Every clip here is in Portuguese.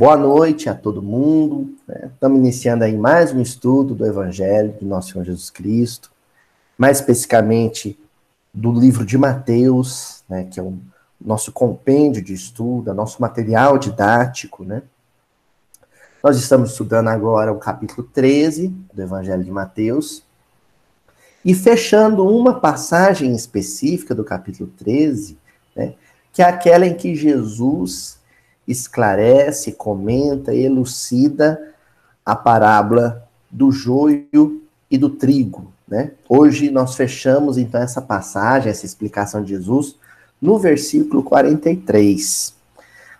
Boa noite a todo mundo. Né? Estamos iniciando aí mais um estudo do Evangelho de Nosso Senhor Jesus Cristo, mais especificamente do livro de Mateus, né, que é o nosso compêndio de estudo, é nosso material didático, né? Nós estamos estudando agora o capítulo 13 do Evangelho de Mateus. E fechando uma passagem específica do capítulo 13, né, que é aquela em que Jesus esclarece, comenta, elucida a parábola do joio e do trigo. Né? Hoje nós fechamos então essa passagem, essa explicação de Jesus, no versículo 43.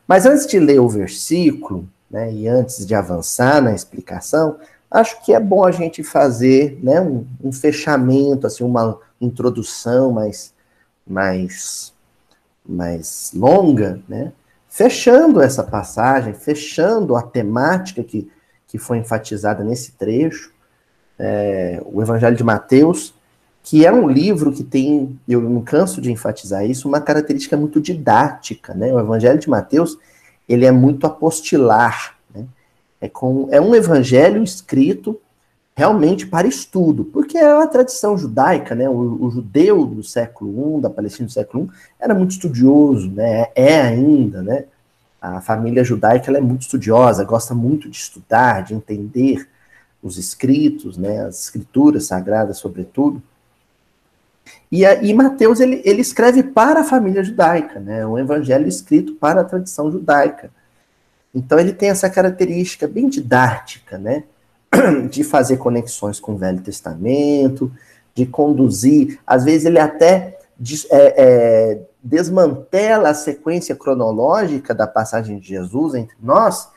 Mas antes de ler o versículo, né, e antes de avançar na explicação, acho que é bom a gente fazer né, um, um fechamento, assim, uma introdução mais, mais, mais longa, né, fechando essa passagem, fechando a temática que, que foi enfatizada nesse trecho, é, o Evangelho de Mateus, que é um livro que tem, eu não canso de enfatizar isso, uma característica muito didática, né? O Evangelho de Mateus, ele é muito apostilar, né? É, com, é um evangelho escrito realmente para estudo, porque é a tradição judaica, né? O, o, judeu do século I, da Palestina do século I, era muito estudioso, né? É ainda, né? A família judaica é muito estudiosa, gosta muito de estudar, de entender os escritos, né? As escrituras sagradas, sobretudo. E, a, e Mateus ele, ele escreve para a família judaica, né? Um evangelho escrito para a tradição judaica. Então ele tem essa característica bem didática, né? De fazer conexões com o Velho Testamento, de conduzir. Às vezes ele até é, é, desmantela a sequência cronológica da passagem de Jesus entre nós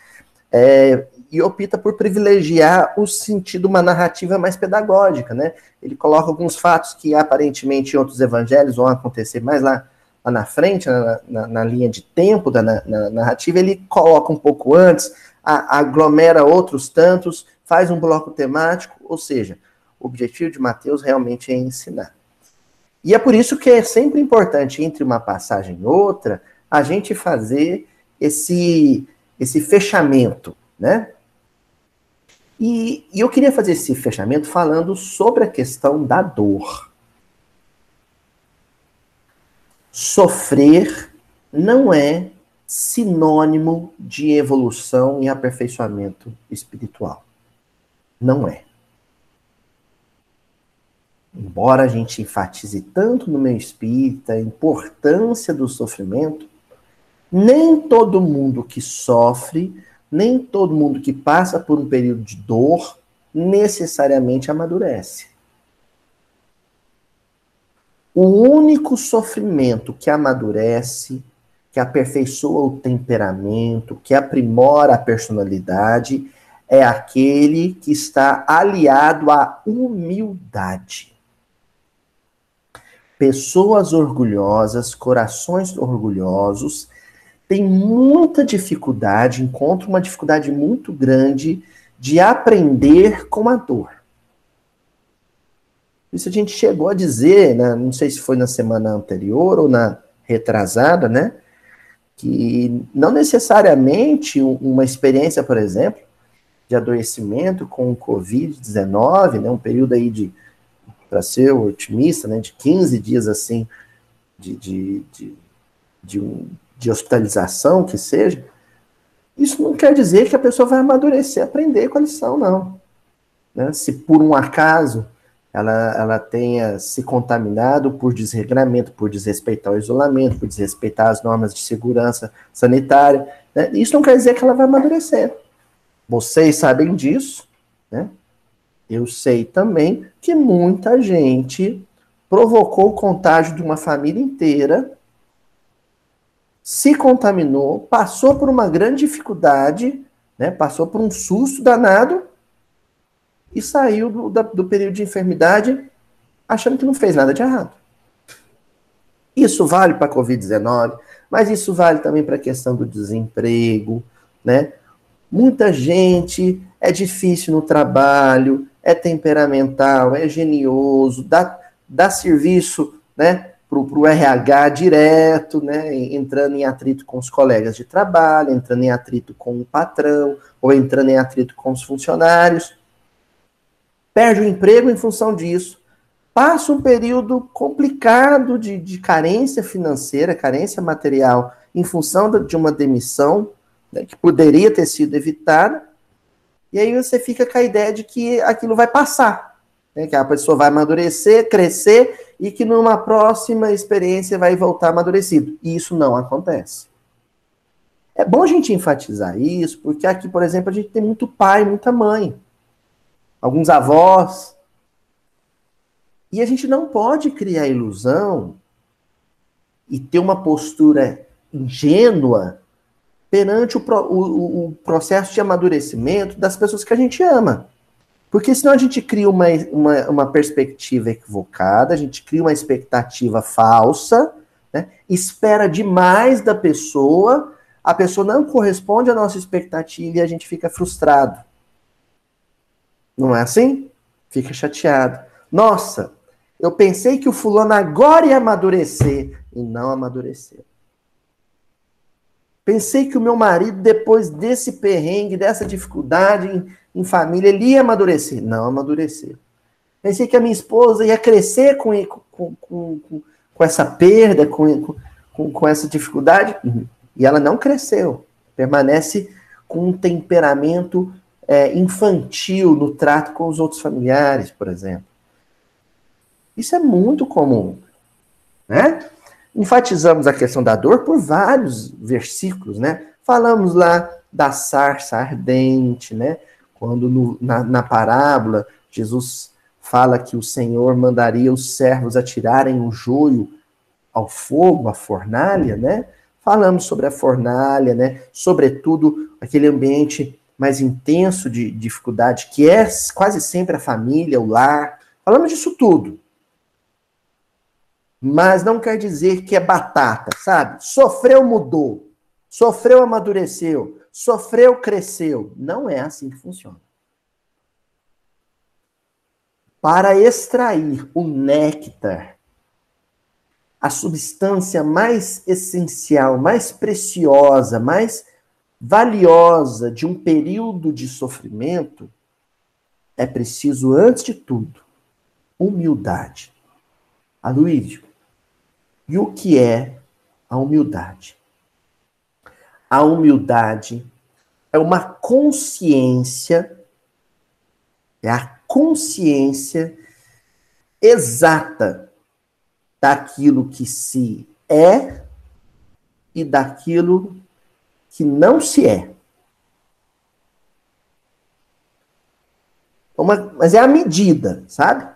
é, e opta por privilegiar o sentido, uma narrativa mais pedagógica, né? Ele coloca alguns fatos que aparentemente em outros evangelhos vão acontecer mais lá, lá na frente, na, na, na linha de tempo da na, narrativa, ele coloca um pouco antes, a, aglomera outros tantos, faz um bloco temático, ou seja, o objetivo de Mateus realmente é ensinar. E é por isso que é sempre importante, entre uma passagem e outra, a gente fazer esse, esse fechamento, né? E, e eu queria fazer esse fechamento falando sobre a questão da dor. Sofrer não é sinônimo de evolução e aperfeiçoamento espiritual. Não é. Embora a gente enfatize tanto no meio espírita a importância do sofrimento, nem todo mundo que sofre nem todo mundo que passa por um período de dor necessariamente amadurece. O único sofrimento que amadurece, que aperfeiçoa o temperamento, que aprimora a personalidade, é aquele que está aliado à humildade. Pessoas orgulhosas, corações orgulhosos, tem muita dificuldade, encontra uma dificuldade muito grande de aprender com a dor. Isso a gente chegou a dizer, né, não sei se foi na semana anterior ou na retrasada, né? Que não necessariamente uma experiência, por exemplo, de adoecimento com o Covid-19, né, um período aí de, para ser otimista, né, de 15 dias assim, de, de, de, de um de hospitalização que seja, isso não quer dizer que a pessoa vai amadurecer, aprender com a lição, não. Né? Se por um acaso ela, ela tenha se contaminado por desregramento, por desrespeitar o isolamento, por desrespeitar as normas de segurança sanitária, né? isso não quer dizer que ela vai amadurecer. Vocês sabem disso, né? Eu sei também que muita gente provocou o contágio de uma família inteira se contaminou, passou por uma grande dificuldade, né, passou por um susto danado e saiu do, da, do período de enfermidade achando que não fez nada de errado. Isso vale para a Covid-19, mas isso vale também para a questão do desemprego, né? Muita gente é difícil no trabalho, é temperamental, é genioso, dá, dá serviço, né? o RH direto, né, entrando em atrito com os colegas de trabalho, entrando em atrito com o patrão, ou entrando em atrito com os funcionários. Perde o emprego em função disso. Passa um período complicado de, de carência financeira, carência material, em função de uma demissão né, que poderia ter sido evitada. E aí você fica com a ideia de que aquilo vai passar, né, que a pessoa vai amadurecer, crescer e que numa próxima experiência vai voltar amadurecido. E isso não acontece. É bom a gente enfatizar isso, porque aqui, por exemplo, a gente tem muito pai, muita mãe, alguns avós. E a gente não pode criar ilusão e ter uma postura ingênua perante o, o, o processo de amadurecimento das pessoas que a gente ama. Porque senão a gente cria uma, uma, uma perspectiva equivocada, a gente cria uma expectativa falsa, né? espera demais da pessoa, a pessoa não corresponde à nossa expectativa e a gente fica frustrado. Não é assim? Fica chateado. Nossa, eu pensei que o fulano agora ia amadurecer e não amadureceu. Pensei que o meu marido, depois desse perrengue, dessa dificuldade, em família, ele ia amadurecer. Não amadureceu. Pensei que a minha esposa ia crescer com, com, com, com essa perda, com, com, com essa dificuldade, e ela não cresceu. Permanece com um temperamento é, infantil no trato com os outros familiares, por exemplo. Isso é muito comum. Né? Enfatizamos a questão da dor por vários versículos, né? Falamos lá da sarça ardente, né? Quando no, na, na parábola Jesus fala que o Senhor mandaria os servos atirarem o joio ao fogo, a fornalha, né? Falamos sobre a fornalha, né? Sobretudo aquele ambiente mais intenso de dificuldade, que é quase sempre a família, o lar. Falamos disso tudo. Mas não quer dizer que é batata, sabe? Sofreu, mudou. Sofreu, amadureceu. Sofreu, cresceu. Não é assim que funciona. Para extrair o néctar, a substância mais essencial, mais preciosa, mais valiosa de um período de sofrimento, é preciso, antes de tudo, humildade. Aloísio, e o que é a humildade? A humildade é uma consciência, é a consciência exata daquilo que se é e daquilo que não se é. Uma, mas é a medida, sabe?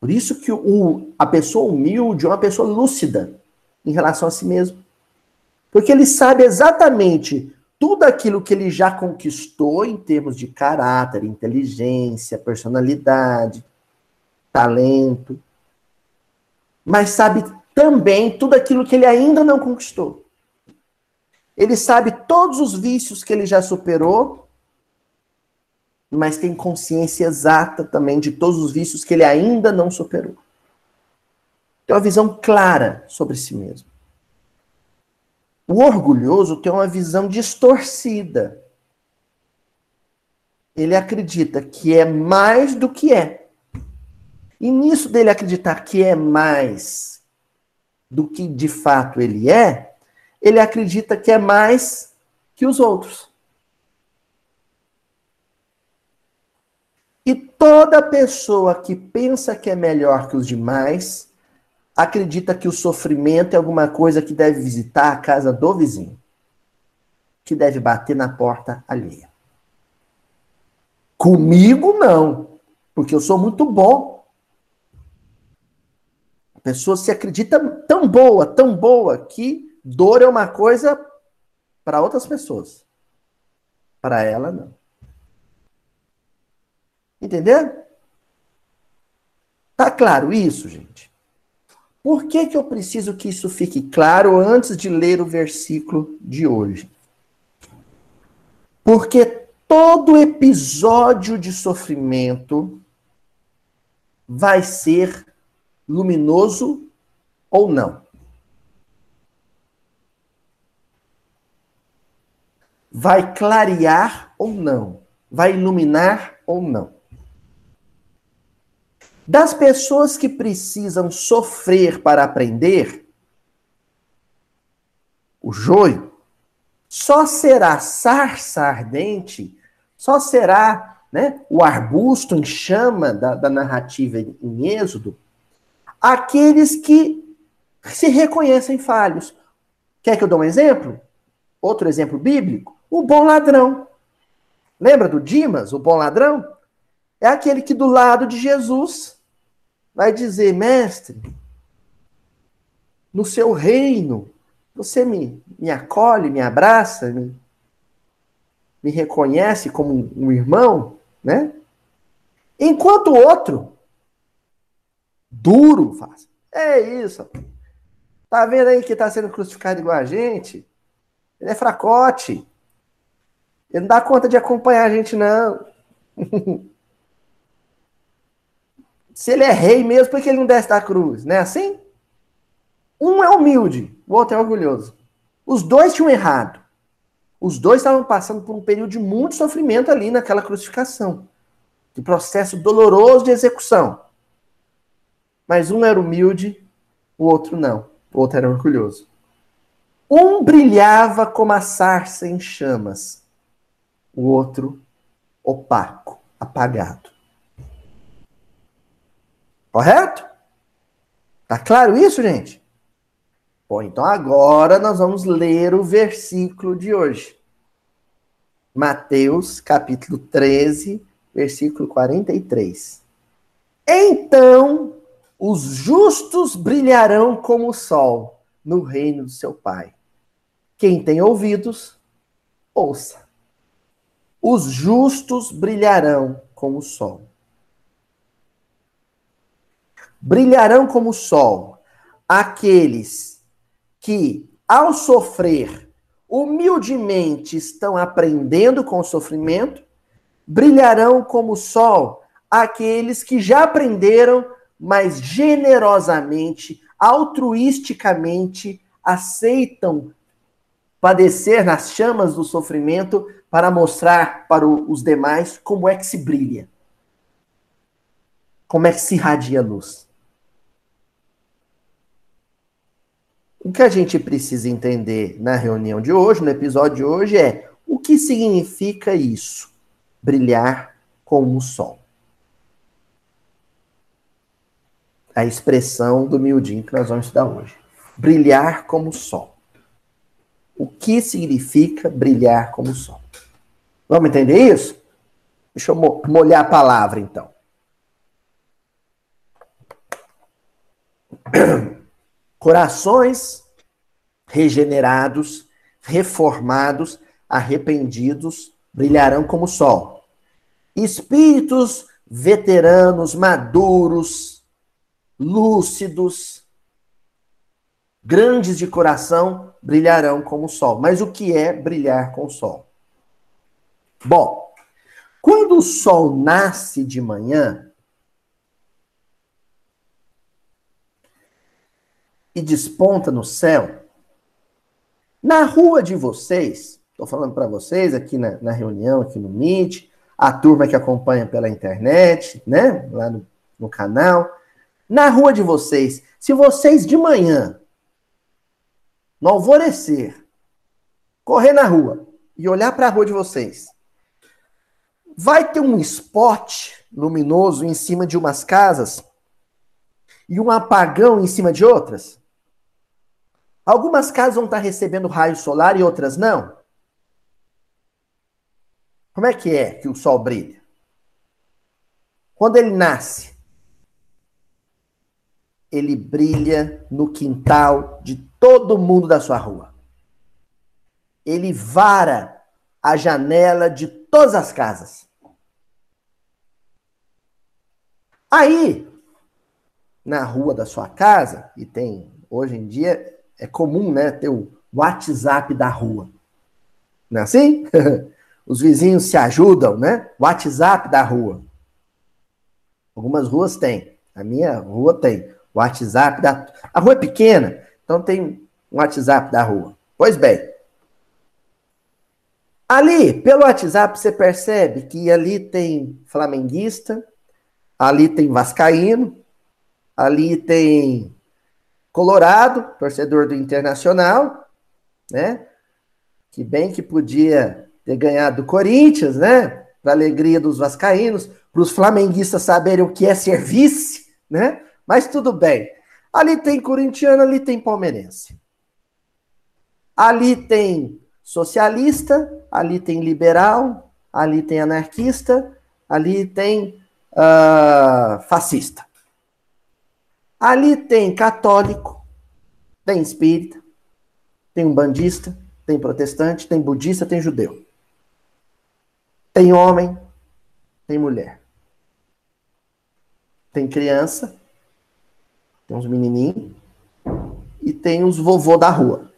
Por isso que o, a pessoa humilde é uma pessoa lúcida em relação a si mesmo. Porque ele sabe exatamente tudo aquilo que ele já conquistou em termos de caráter, inteligência, personalidade, talento. Mas sabe também tudo aquilo que ele ainda não conquistou. Ele sabe todos os vícios que ele já superou, mas tem consciência exata também de todos os vícios que ele ainda não superou. Tem uma visão clara sobre si mesmo. O orgulhoso tem uma visão distorcida. Ele acredita que é mais do que é. E nisso dele acreditar que é mais do que de fato ele é, ele acredita que é mais que os outros. E toda pessoa que pensa que é melhor que os demais acredita que o sofrimento é alguma coisa que deve visitar a casa do vizinho, que deve bater na porta alheia. Comigo não, porque eu sou muito bom. A pessoa se acredita tão boa, tão boa, que dor é uma coisa para outras pessoas. Para ela, não. Entendeu? Tá claro isso, gente? Por que, que eu preciso que isso fique claro antes de ler o versículo de hoje? Porque todo episódio de sofrimento vai ser luminoso ou não? Vai clarear ou não? Vai iluminar ou não? Das pessoas que precisam sofrer para aprender, o joio só será sarça ardente, só será né, o arbusto em chama da, da narrativa em Êxodo, aqueles que se reconhecem falhos. Quer que eu dê um exemplo? Outro exemplo bíblico? O bom ladrão. Lembra do Dimas, o bom ladrão? É aquele que do lado de Jesus vai dizer: Mestre, no seu reino, você me, me acolhe, me abraça, me, me reconhece como um irmão, né? Enquanto o outro, duro, faz. É isso. Tá vendo aí que tá sendo crucificado igual a gente? Ele é fracote. Ele não dá conta de acompanhar a gente, não. Se ele é rei mesmo, por que ele não desce da cruz? Não é assim? Um é humilde, o outro é orgulhoso. Os dois tinham errado. Os dois estavam passando por um período de muito sofrimento ali naquela crucificação. De processo doloroso de execução. Mas um era humilde, o outro não. O outro era orgulhoso. Um brilhava como a sarça em chamas, o outro opaco, apagado. Correto? Tá claro isso, gente? Bom, então agora nós vamos ler o versículo de hoje. Mateus, capítulo 13, versículo 43. Então os justos brilharão como o sol no reino do seu Pai. Quem tem ouvidos, ouça. Os justos brilharão como o sol brilharão como o sol aqueles que, ao sofrer, humildemente estão aprendendo com o sofrimento, brilharão como o sol aqueles que já aprenderam, mas generosamente, altruisticamente aceitam padecer nas chamas do sofrimento para mostrar para os demais como é que se brilha. Como é que se irradia a luz. O que a gente precisa entender na reunião de hoje, no episódio de hoje, é o que significa isso? Brilhar como o sol. A expressão do miudinho que nós vamos estudar hoje. Brilhar como o sol. O que significa brilhar como o sol? Vamos entender isso? Deixa eu molhar a palavra, então. Corações regenerados, reformados, arrependidos, brilharão como o sol. Espíritos veteranos, maduros, lúcidos, grandes de coração, brilharão como o sol. Mas o que é brilhar com o sol? Bom, quando o sol nasce de manhã, e desponta no céu, na rua de vocês, estou falando para vocês aqui na, na, reunião, aqui no Meet, a turma que acompanha pela internet, né, lá no, no canal, na rua de vocês, se vocês de manhã, no alvorecer, correr na rua e olhar para a rua de vocês, vai ter um spot luminoso em cima de umas casas e um apagão em cima de outras? Algumas casas vão estar recebendo raio solar e outras não. Como é que é que o sol brilha? Quando ele nasce, ele brilha no quintal de todo mundo da sua rua. Ele vara a janela de todas as casas. Aí, na rua da sua casa, e tem hoje em dia é comum, né, ter o WhatsApp da rua. Não é assim? Os vizinhos se ajudam, né? WhatsApp da rua. Algumas ruas têm. A minha rua tem WhatsApp da. A rua é pequena, então tem um WhatsApp da rua. Pois bem. Ali, pelo WhatsApp, você percebe que ali tem flamenguista, ali tem vascaíno, ali tem colorado, torcedor do Internacional, né? Que bem que podia ter ganhado do Corinthians, né? Para alegria dos vascaínos, para os flamenguistas saberem o que é ser vice, né? Mas tudo bem. Ali tem corintiano, ali tem palmeirense. Ali tem socialista, ali tem liberal, ali tem anarquista, ali tem uh, fascista. Ali tem católico, tem espírita, tem um bandista, tem protestante, tem budista, tem judeu. Tem homem, tem mulher. Tem criança, tem uns menininhos e tem uns vovô da rua.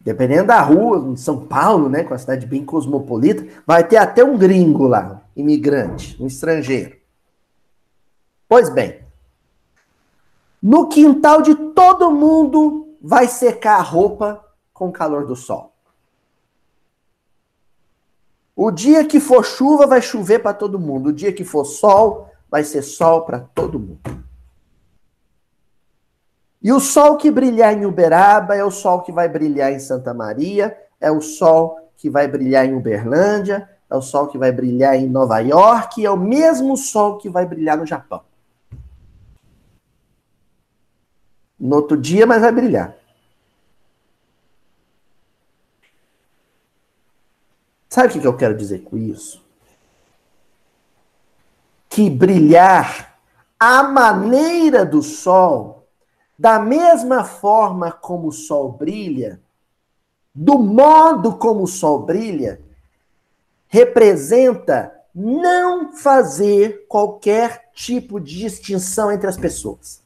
Dependendo da rua, em São Paulo, né, com a cidade bem cosmopolita, vai ter até um gringo lá, imigrante, um estrangeiro. Pois bem, no quintal de todo mundo vai secar a roupa com o calor do sol. O dia que for chuva, vai chover para todo mundo. O dia que for sol, vai ser sol para todo mundo. E o sol que brilhar em Uberaba é o sol que vai brilhar em Santa Maria, é o sol que vai brilhar em Uberlândia, é o sol que vai brilhar em Nova York, é o mesmo sol que vai brilhar no Japão. No outro dia, mas vai brilhar. Sabe o que eu quero dizer com isso? que brilhar a maneira do sol, da mesma forma como o sol brilha, do modo como o sol brilha, representa não fazer qualquer tipo de distinção entre as pessoas.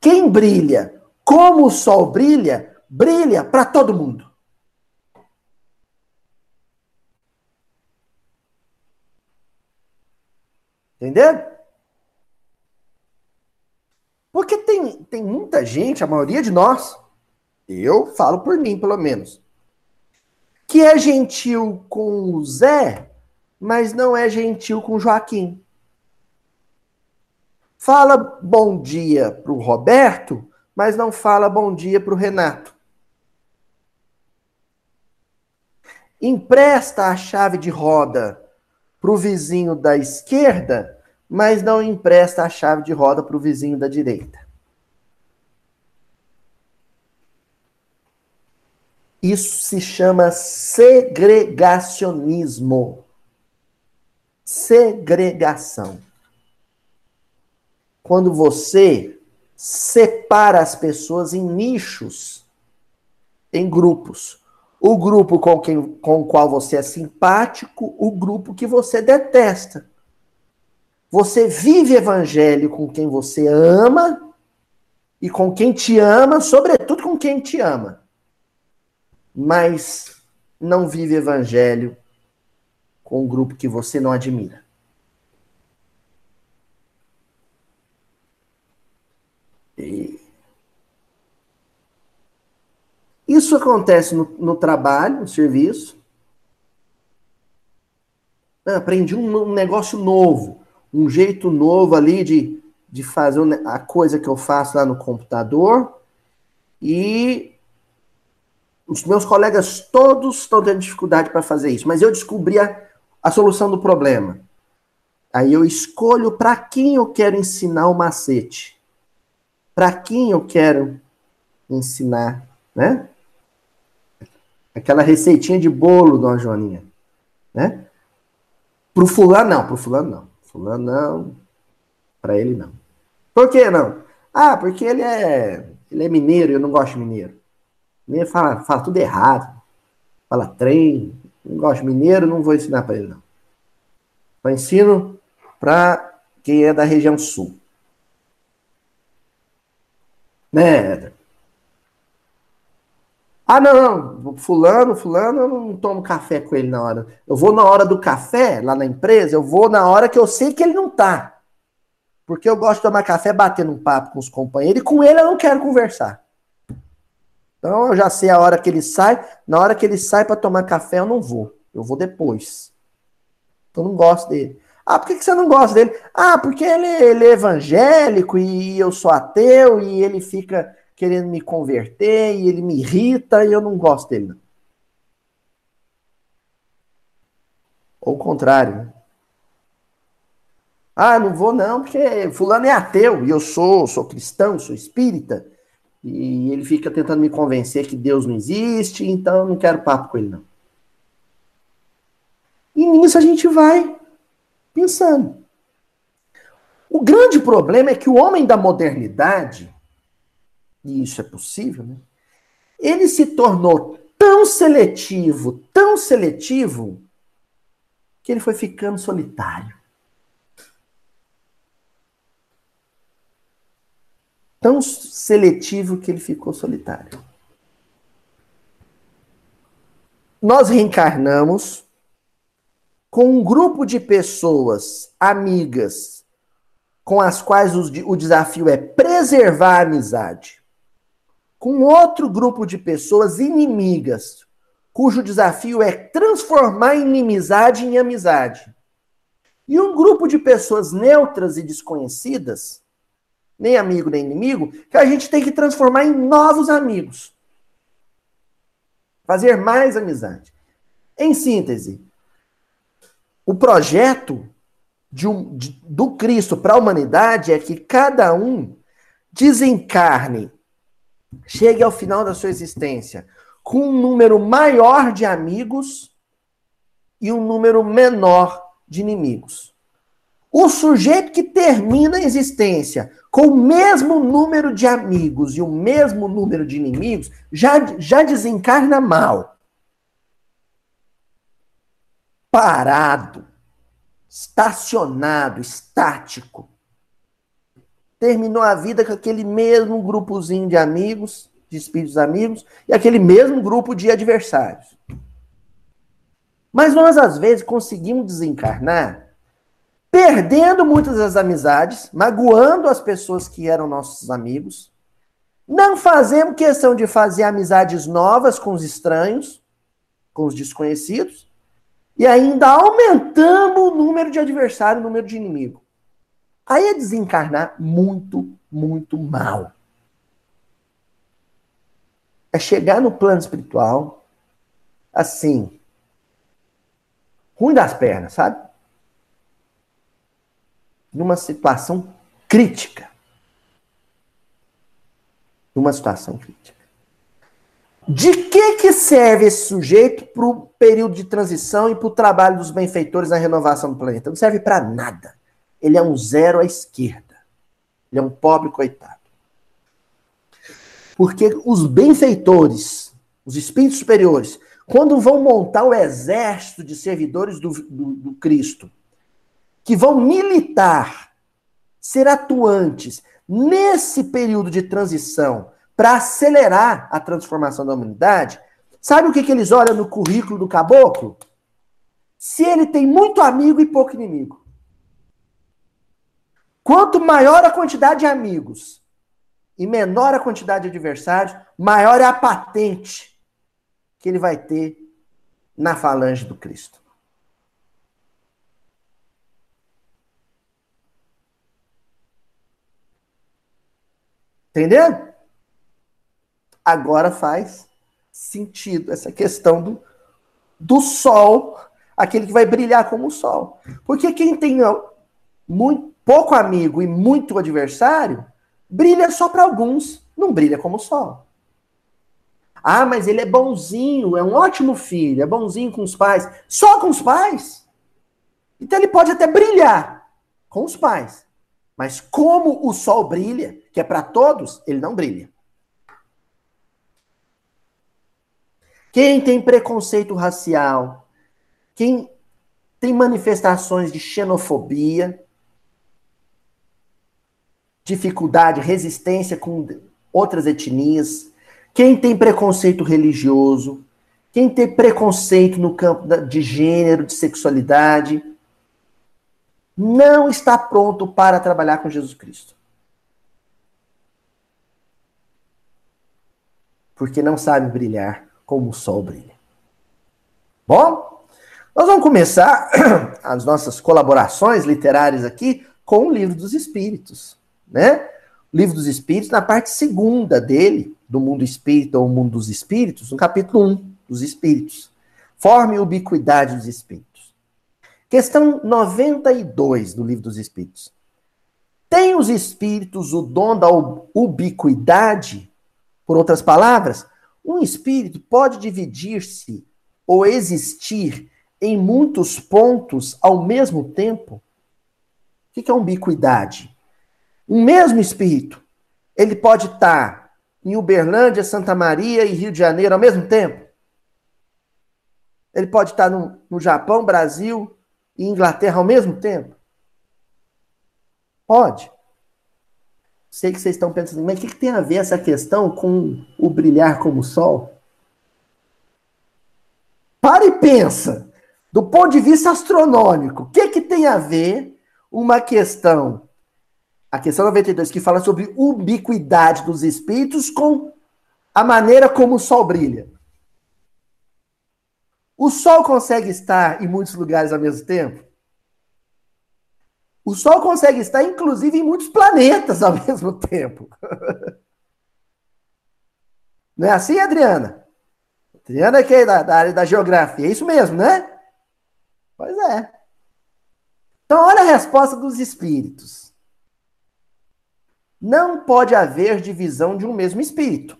Quem brilha como o sol brilha, brilha para todo mundo. Entendeu? Porque tem, tem muita gente, a maioria de nós, eu falo por mim pelo menos, que é gentil com o Zé, mas não é gentil com o Joaquim. Fala bom dia pro Roberto, mas não fala bom dia pro Renato. Empresta a chave de roda para o vizinho da esquerda, mas não empresta a chave de roda para o vizinho da direita. Isso se chama segregacionismo. Segregação. Quando você separa as pessoas em nichos, em grupos o grupo com, quem, com o qual você é simpático, o grupo que você detesta. Você vive evangelho com quem você ama e com quem te ama, sobretudo com quem te ama. Mas não vive evangelho com um grupo que você não admira. Isso acontece no, no trabalho, no serviço. Eu aprendi um, um, negócio novo, um jeito novo ali de, de fazer a coisa que eu faço lá no computador. E os meus colegas todos estão tendo dificuldade para fazer isso, mas eu descobri a, a solução do problema. Aí eu escolho para quem eu quero ensinar o macete. Para quem eu quero ensinar, né? Aquela receitinha de bolo, dona Joaninha. Né? Pro fulano, não. Pro fulano, não. Fulano, não. Pra ele, não. Por que não? Ah, porque ele é, ele é mineiro e eu não gosto de mineiro. Mineiro fala, fala tudo errado. Fala trem. Não gosto de mineiro, não vou ensinar para ele, não. Eu ensino para quem é da região sul. Né, Ah, não, fulano, fulano, eu não tomo café com ele na hora. Eu vou na hora do café, lá na empresa, eu vou na hora que eu sei que ele não tá. Porque eu gosto de tomar café batendo um papo com os companheiros e com ele eu não quero conversar. Então eu já sei a hora que ele sai, na hora que ele sai para tomar café eu não vou. Eu vou depois. Eu não gosto dele. Ah, por que, que você não gosta dele? Ah, porque ele, ele é evangélico e eu sou ateu e ele fica querendo me converter e ele me irrita e eu não gosto dele. Ou o contrário. Né? Ah, não vou não, porque fulano é ateu e eu sou, sou cristão, sou espírita. E ele fica tentando me convencer que Deus não existe, então eu não quero papo com ele não. E nisso a gente vai pensando. O grande problema é que o homem da modernidade, e isso é possível, né? Ele se tornou tão seletivo, tão seletivo, que ele foi ficando solitário. Tão seletivo que ele ficou solitário. Nós reencarnamos com um grupo de pessoas amigas com as quais o, desafio é preservar a amizade, com outro grupo de pessoas inimigas, cujo desafio é transformar inimizade em amizade, e um grupo de pessoas neutras e desconhecidas, nem amigo nem inimigo, que a gente tem que transformar em novos amigos. Fazer mais amizade. Em síntese, o projeto de um, de, do Cristo para a humanidade é que cada um desencarne, chegue ao final da sua existência com um número maior de amigos e um número menor de inimigos. O sujeito que termina a existência com o mesmo número de amigos e o mesmo número de inimigos já, já desencarna mal parado, estacionado, estático. Terminou a vida com aquele mesmo grupozinho de amigos, de espíritos amigos, e aquele mesmo grupo de adversários. Mas nós, às vezes, conseguimos desencarnar perdendo muitas das amizades, magoando as pessoas que eram nossos amigos. Não fazemos questão de fazer amizades novas com os estranhos, com os desconhecidos e ainda aumentamos o número de adversário, o número de inimigo. Aí é desencarnar muito, muito mal. É chegar no plano espiritual, assim, ruim das pernas, sabe? Numa situação crítica. Numa situação crítica. De que, que serve esse sujeito para o período de transição e para o trabalho dos benfeitores na renovação do planeta? Não serve para nada. Ele é um zero à esquerda. Ele é um pobre coitado. Porque os benfeitores, os espíritos superiores, quando vão montar o exército de servidores do, do, do Cristo, que vão militar, ser atuantes nesse período de transição, para acelerar a transformação da humanidade, sabe o que, que eles olham no currículo do caboclo? Se ele tem muito amigo e pouco inimigo. Quanto maior a quantidade de amigos e menor a quantidade de adversários, maior é a patente que ele vai ter na falange do Cristo. Entendendo? agora faz sentido essa questão do, do sol, aquele que vai brilhar como o sol. Porque quem tem muito, pouco amigo e muito adversário, brilha só para alguns, não brilha como o sol. Ah, mas ele é bonzinho, é um ótimo filho, é bonzinho com os pais. Só com os pais? Então ele pode até brilhar com os pais. Mas como o sol brilha, que é para todos, ele não brilha. Quem tem preconceito racial, quem tem manifestações de xenofobia, dificuldade, resistência com outras etnias, quem tem preconceito religioso, quem tem preconceito no campo de gênero, de sexualidade, não está pronto para trabalhar com Jesus Cristo. Porque não sabe brilhar como o sol brilha. Bom, nós vamos começar as nossas colaborações literárias aqui com o Livro dos Espíritos, né? Livro dos Espíritos, na parte segunda dele, do mundo espírita ou mundo dos espíritos, no capítulo 1 dos espíritos. Forme ubiquidade dos espíritos. Questão 92 do Livro dos Espíritos. Tem os espíritos o dom da ubiquidade? Por outras palavras, um espírito pode dividir-se ou existir em muitos pontos ao mesmo tempo? O que é ubiquidade? Um mesmo espírito, ele pode estar em Uberlândia, Santa Maria e Rio de Janeiro ao mesmo tempo? Ele pode estar no, no Japão, Brasil e Inglaterra ao mesmo tempo? Pode. Sei que vocês estão pensando, mas o que, que tem a ver essa questão com o brilhar como o sol? Para e pensa. Do ponto de vista astronômico, o que, que tem a ver uma questão a questão 92, que fala sobre ubiquidade dos espíritos com a maneira como o sol brilha. O sol consegue estar em muitos lugares ao mesmo tempo? O sol consegue estar, inclusive, em muitos planetas ao mesmo tempo. Não é assim, Adriana? Adriana que é da, da área da geografia, é isso mesmo, né? Pois é. Então, olha a resposta dos espíritos não pode haver divisão de um mesmo espírito.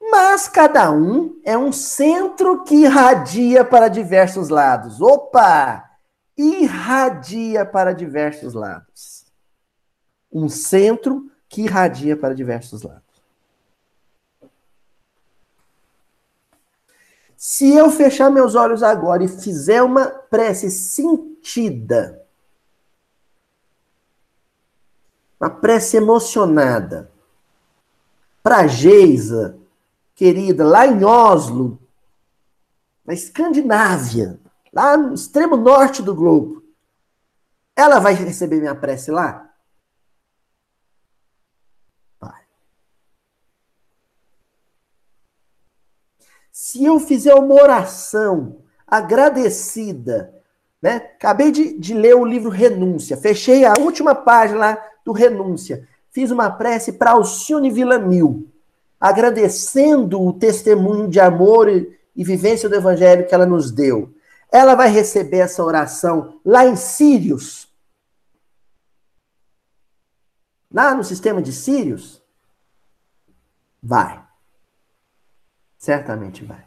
Mas cada um é um centro que irradia para diversos lados. Opa! Irradia para diversos lados. Um centro que irradia para diversos lados. Se eu fechar meus olhos agora e fizer uma prece sentida, uma prece emocionada. Para Geisa, querida, lá em Oslo, na Escandinávia, lá no extremo norte do globo. Ela vai receber minha prece lá? Vai. Se eu fizer uma oração agradecida, né? Acabei de, de ler o livro Renúncia, fechei a última página lá do Renúncia. Fiz uma prece para Alcione Villamil, agradecendo o testemunho de amor e, e vivência do Evangelho que ela nos deu. Ela vai receber essa oração lá em Sírios. Lá no sistema de Sírios? Vai. Certamente vai.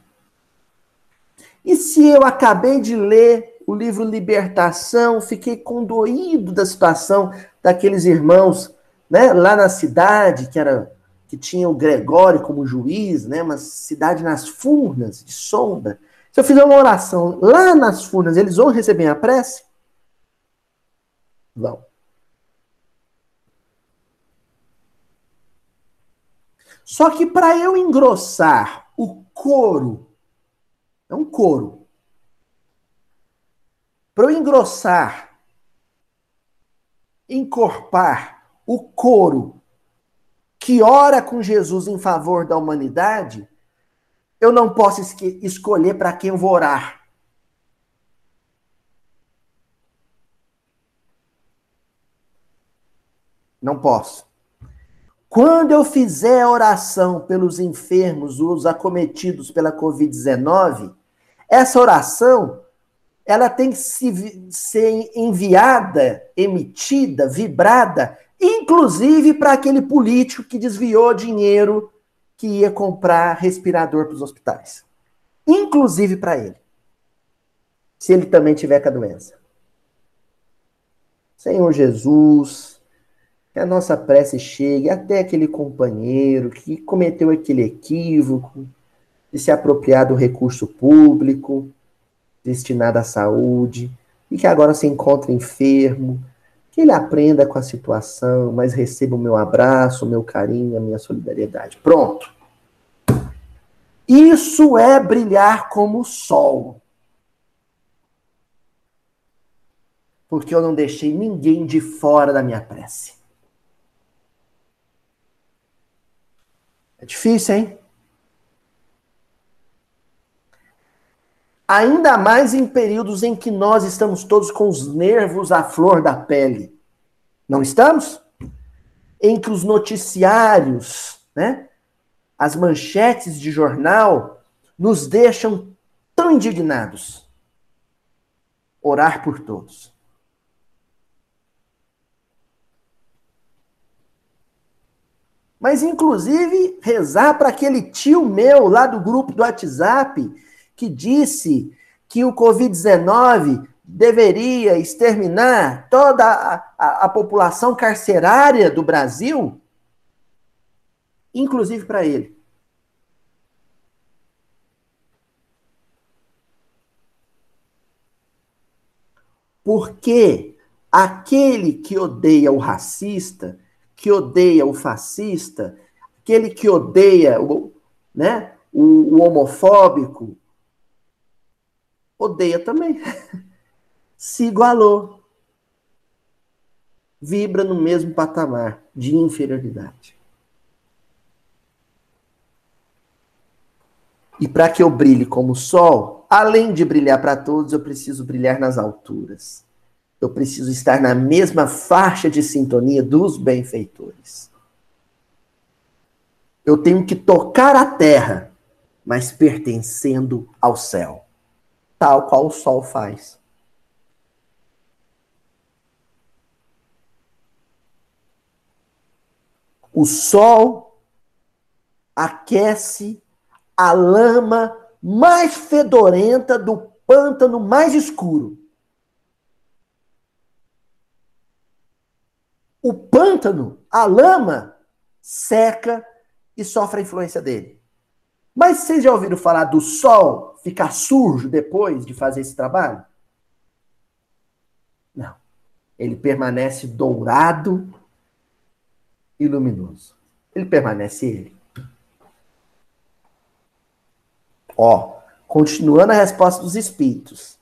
E se eu acabei de ler o livro Libertação, fiquei condoído da situação daqueles irmãos, né, lá na cidade, que era que tinha o Gregório como juiz, né, uma cidade nas Furnas, de Sonda. Se eu fizer uma oração lá nas Furnas, eles vão receber a prece? Vão. Só que para eu engrossar o coro, é um coro, para eu engrossar encorpar o coro que ora com Jesus em favor da humanidade, eu não posso escolher para quem eu vou orar. Não posso. Quando eu fizer oração pelos enfermos, os acometidos pela Covid-19, essa oração ela tem que se, ser enviada, emitida, vibrada, inclusive para aquele político que desviou dinheiro que ia comprar respirador para os hospitais. Inclusive para ele. Se ele também tiver com a doença. Senhor Jesus, que a nossa prece chegue até aquele companheiro que cometeu aquele equívoco de se apropriar do recurso público destinada à saúde e que agora se encontra enfermo, que ele aprenda com a situação, mas receba o meu abraço, o meu carinho, a minha solidariedade. Pronto. Isso é brilhar como o sol. Porque eu não deixei ninguém de fora da minha prece. É difícil, hein? Ainda mais em períodos em que nós estamos todos com os nervos à flor da pele. Não estamos? Em que os noticiários, né? As manchetes de jornal nos deixam tão indignados. Orar por todos. Mas, inclusive, rezar para aquele tio meu lá do grupo do WhatsApp que disse que o Covid-19 deveria exterminar toda a, a, a, população carcerária do Brasil, inclusive para ele. Porque aquele que odeia o racista, que odeia o fascista, aquele que odeia o, né, o, o homofóbico, odeia também. Se igualou. Vibra no mesmo patamar de inferioridade. E para que eu brilhe como o sol, além de brilhar para todos, eu preciso brilhar nas alturas. Eu preciso estar na mesma faixa de sintonia dos benfeitores. Eu tenho que tocar a terra, mas pertencendo ao céu tal qual o Sol faz. O Sol aquece a lama mais fedorenta do pântano mais escuro. O pântano, a lama, seca e sofre a influência dele. Mas vocês já ouviram falar do sol ficar sujo depois de fazer esse trabalho? Não. Ele permanece dourado e luminoso. Ele permanece ele. Ó, continuando a resposta dos espíritos.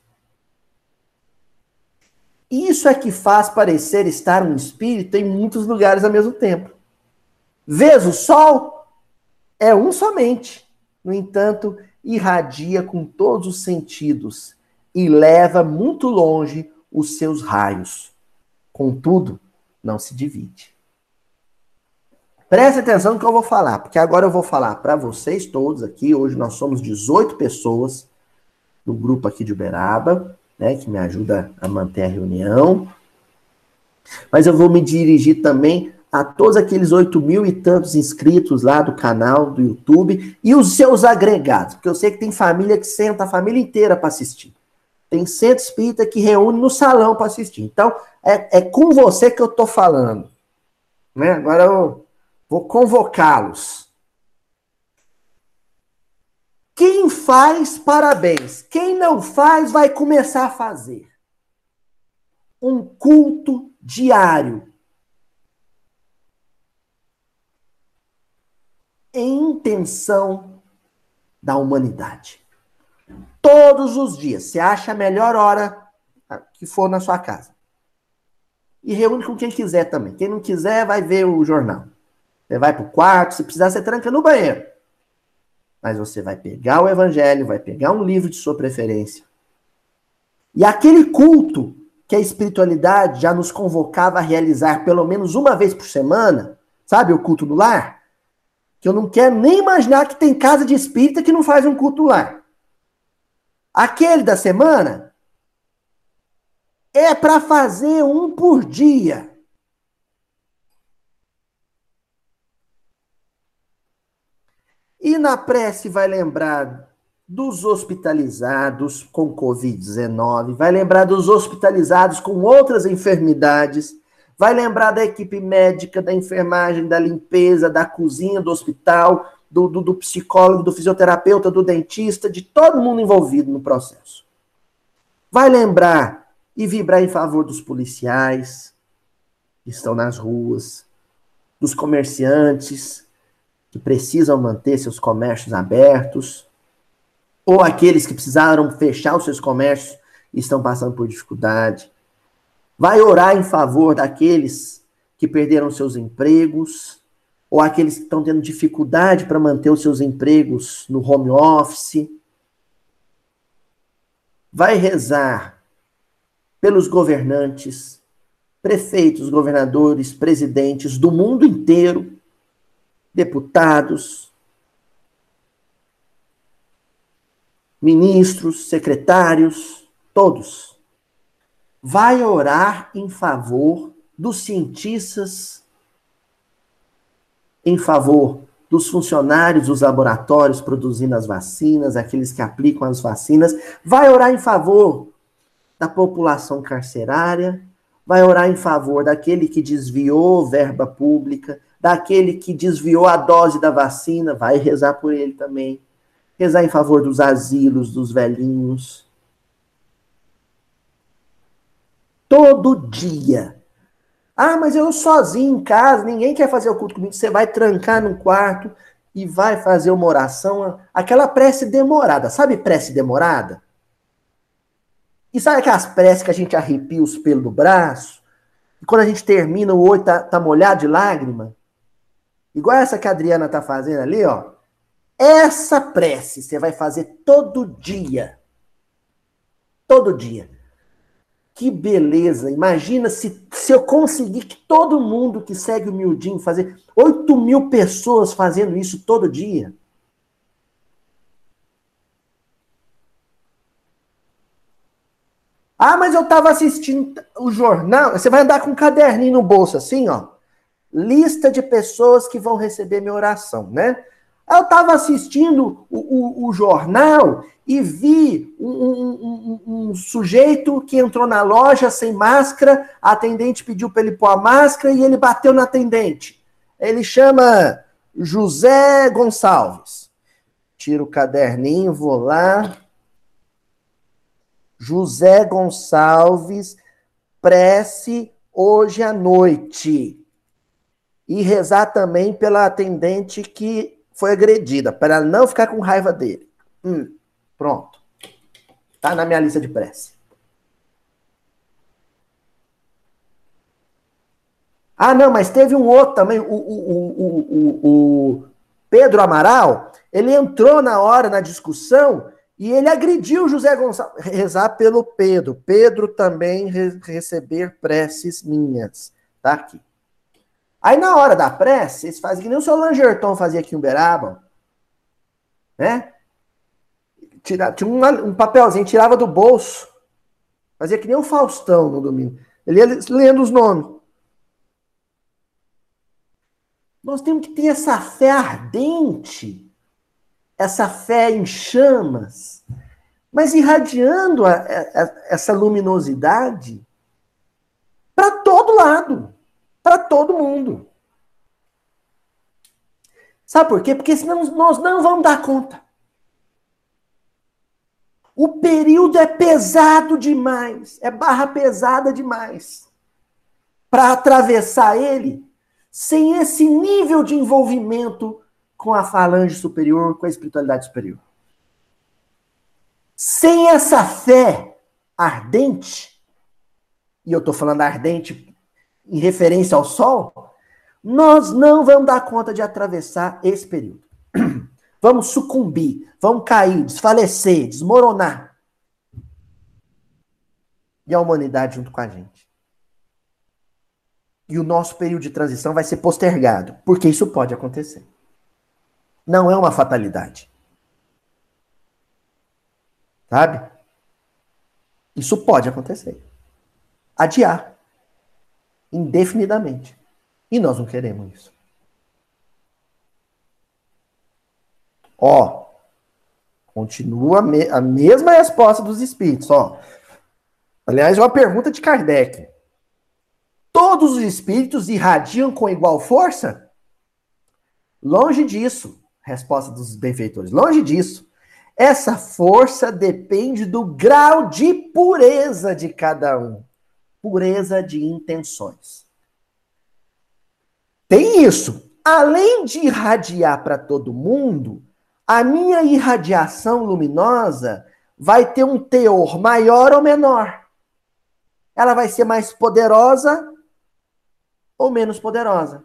Isso é que faz parecer estar um espírito em muitos lugares ao mesmo tempo. Vês o sol? É um somente. No entanto, irradia com todos os sentidos e leva muito longe os seus raios. Contudo, não se divide. Preste atenção no que eu vou falar, porque agora eu vou falar para vocês todos aqui. Hoje nós somos 18 pessoas do grupo aqui de Uberaba, né, que me ajuda a manter a reunião. Mas eu vou me dirigir também a todos aqueles oito mil e tantos inscritos lá do canal do YouTube e os seus agregados, porque eu sei que tem família que senta a família inteira para assistir. Tem centro espírita que reúne no salão para assistir. Então, é, é com você que eu estou falando. Né? Agora eu vou convocá-los. Quem faz, parabéns. Quem não faz, vai começar a fazer. Um culto diário em intenção da humanidade. Todos os dias, você acha a melhor hora que for na sua casa. E reúne com quem quiser também. Quem não quiser, vai ver o jornal. Você vai para o quarto, se precisar, você tranca no banheiro. Mas você vai pegar o evangelho, vai pegar um livro de sua preferência. E aquele culto que a espiritualidade já nos convocava a realizar pelo menos uma vez por semana, sabe, o culto no lar? Que eu não quero nem imaginar que tem casa de espírita que não faz um culto lá. Aquele da semana é para fazer um por dia. E na prece vai lembrar dos hospitalizados com Covid-19, vai lembrar dos hospitalizados com outras enfermidades Vai lembrar da equipe médica, da enfermagem, da limpeza, da cozinha do hospital, do, do, do psicólogo, do fisioterapeuta, do dentista, de todo mundo envolvido no processo. Vai lembrar e vibrar em favor dos policiais que estão nas ruas, dos comerciantes que precisam manter seus comércios abertos, ou aqueles que precisaram fechar os seus comércios e estão passando por dificuldade. Vai orar em favor daqueles que perderam seus empregos, ou aqueles que estão tendo dificuldade para manter os seus empregos no home office. Vai rezar pelos governantes, prefeitos, governadores, presidentes do mundo inteiro, deputados, ministros, secretários, todos. Vai orar em favor dos cientistas, em favor dos funcionários dos laboratórios produzindo as vacinas, aqueles que aplicam as vacinas, vai orar em favor da população carcerária, vai orar em favor daquele que desviou verba pública, daquele que desviou a dose da vacina, vai rezar por ele também rezar em favor dos asilos, dos velhinhos. Todo dia. Ah, mas eu sozinho em casa, ninguém quer fazer o culto comigo. Você vai trancar num quarto e vai fazer uma oração, aquela prece demorada. Sabe prece demorada? E sabe aquelas preces que a gente arrepia os pelos do braço? E quando a gente termina, o olho tá, tá molhado de lágrima? Igual essa que a Adriana tá fazendo ali, ó. Essa prece você vai fazer todo dia. Todo dia. Que beleza! Imagina se, se eu conseguir que todo mundo que segue o Miudinho fazer 8 mil pessoas fazendo isso todo dia. Ah, mas eu estava assistindo o jornal. Você vai andar com um caderninho no bolso assim, ó. Lista de pessoas que vão receber minha oração, né? Eu estava assistindo o, o, o, jornal e vi um, um, um, um, sujeito que entrou na loja sem máscara, a atendente pediu para ele pôr a máscara e ele bateu na atendente. Ele chama José Gonçalves. Tiro o caderninho, vou lá. José Gonçalves, prece hoje à noite. E rezar também pela atendente que foi agredida, para ela não ficar com raiva dele. Hum, pronto. Tá na minha lista de prece. Ah, não, mas teve um outro também, o, o, o, o, Pedro Amaral, ele entrou na hora na discussão e ele agrediu José Gonçalves. Rezar pelo Pedro. Pedro também re receber preces minhas. Tá aqui. Aí na hora da prece, eles fazem que nem o seu Langerton fazia aqui em Uberaba. Né? Tira, tinha um, um papelzinho, tirava do bolso. Fazia que nem o Faustão no domingo. Ele ia lendo os nomes. Nós temos que ter essa fé ardente, essa fé em chamas, mas irradiando a, a, essa luminosidade para todo lado para todo mundo. Sabe por quê? Porque senão nós não vamos dar conta. O período é pesado demais, é barra pesada demais para atravessar ele sem esse nível de envolvimento com a falange superior, com a espiritualidade superior. Sem essa fé ardente, e eu estou falando ardente em referência ao Sol, nós não vamos dar conta de atravessar esse período. Vamos sucumbir, vamos cair, desfalecer, desmoronar. E a humanidade junto com a gente. E o nosso período de transição vai ser postergado, porque isso pode acontecer. Não é uma fatalidade. Sabe? Isso pode acontecer. Adiar indefinidamente. E nós não queremos isso. Ó, continua a mesma resposta dos espíritos, ó. Aliás, é uma pergunta de Kardec. Todos os espíritos irradiam com igual força? Longe disso. Resposta dos benfeitores. Longe disso. Essa força depende do grau de pureza de cada um pureza de intenções. Tem isso. Além de irradiar para todo mundo, a minha irradiação luminosa vai ter um teor maior ou menor. Ela vai ser mais poderosa ou menos poderosa.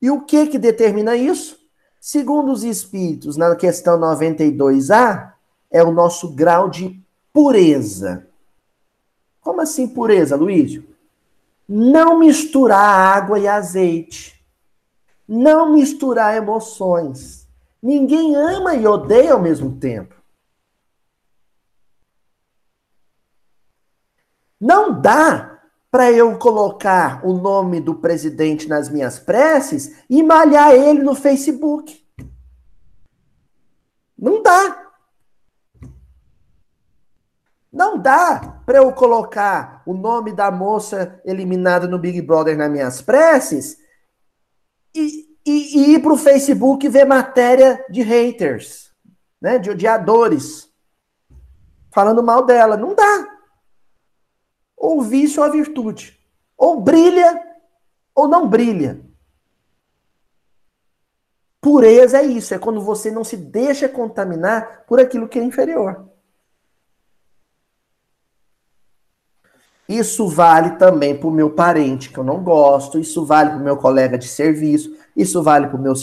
E o que que determina isso? Segundo os espíritos, na questão 92A, é o nosso grau de pureza. Como assim pureza, Luísio? Não misturar água e azeite. Não misturar emoções. Ninguém ama e odeia ao mesmo tempo. Não dá para eu colocar o nome do presidente nas minhas preces e malhar ele no Facebook. Não dá. Não dá para eu colocar o nome da moça eliminada no Big Brother nas minhas preces e, e, e ir para o Facebook ver matéria de haters, né, de odiadores, falando mal dela. Não dá. Ou vício ou virtude. Ou brilha ou não brilha. Pureza é isso, é quando você não se deixa contaminar por aquilo que é inferior. Isso vale também para o meu parente que eu não gosto, isso vale para o meu colega de serviço, isso vale para o meu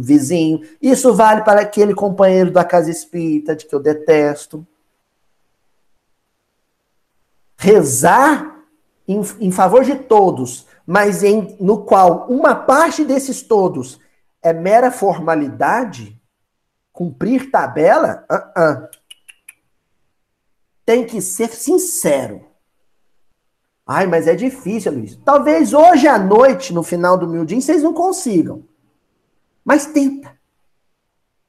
vizinho, isso vale para aquele companheiro da casa espírita de que eu detesto. Rezar em, em favor de todos, mas em, no qual uma parte desses todos é mera formalidade, cumprir tabela, uh -uh. tem que ser sincero. Ai, mas é difícil, Luiz. Talvez hoje à noite, no final do mildinho, vocês não consigam. Mas tenta.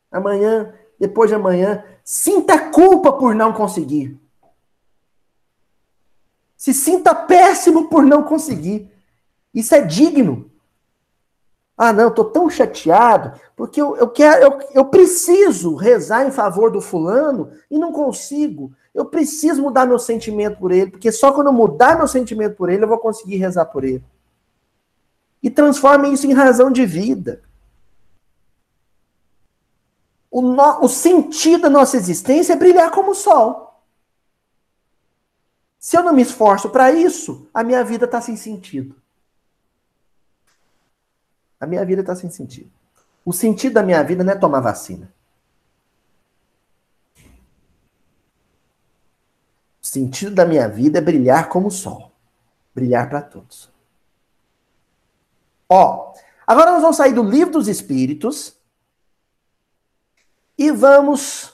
Amanhã, depois de amanhã, sinta culpa por não conseguir. Se sinta péssimo por não conseguir. Isso é digno. Ah, não, estou tão chateado, porque eu, eu quero, eu, eu preciso rezar em favor do fulano e não consigo. Eu preciso mudar meu sentimento por ele, porque só quando eu mudar meu sentimento por ele, eu vou conseguir rezar por ele. E transforme isso em razão de vida. O, no, o sentido da nossa existência é brilhar como o sol. Se eu não me esforço para isso, a minha vida está sem sentido. A minha vida está sem sentido. O sentido da minha vida não é tomar vacina. O sentido da minha vida é brilhar como o sol. Brilhar para todos. Ó, agora nós vamos sair do livro dos Espíritos e vamos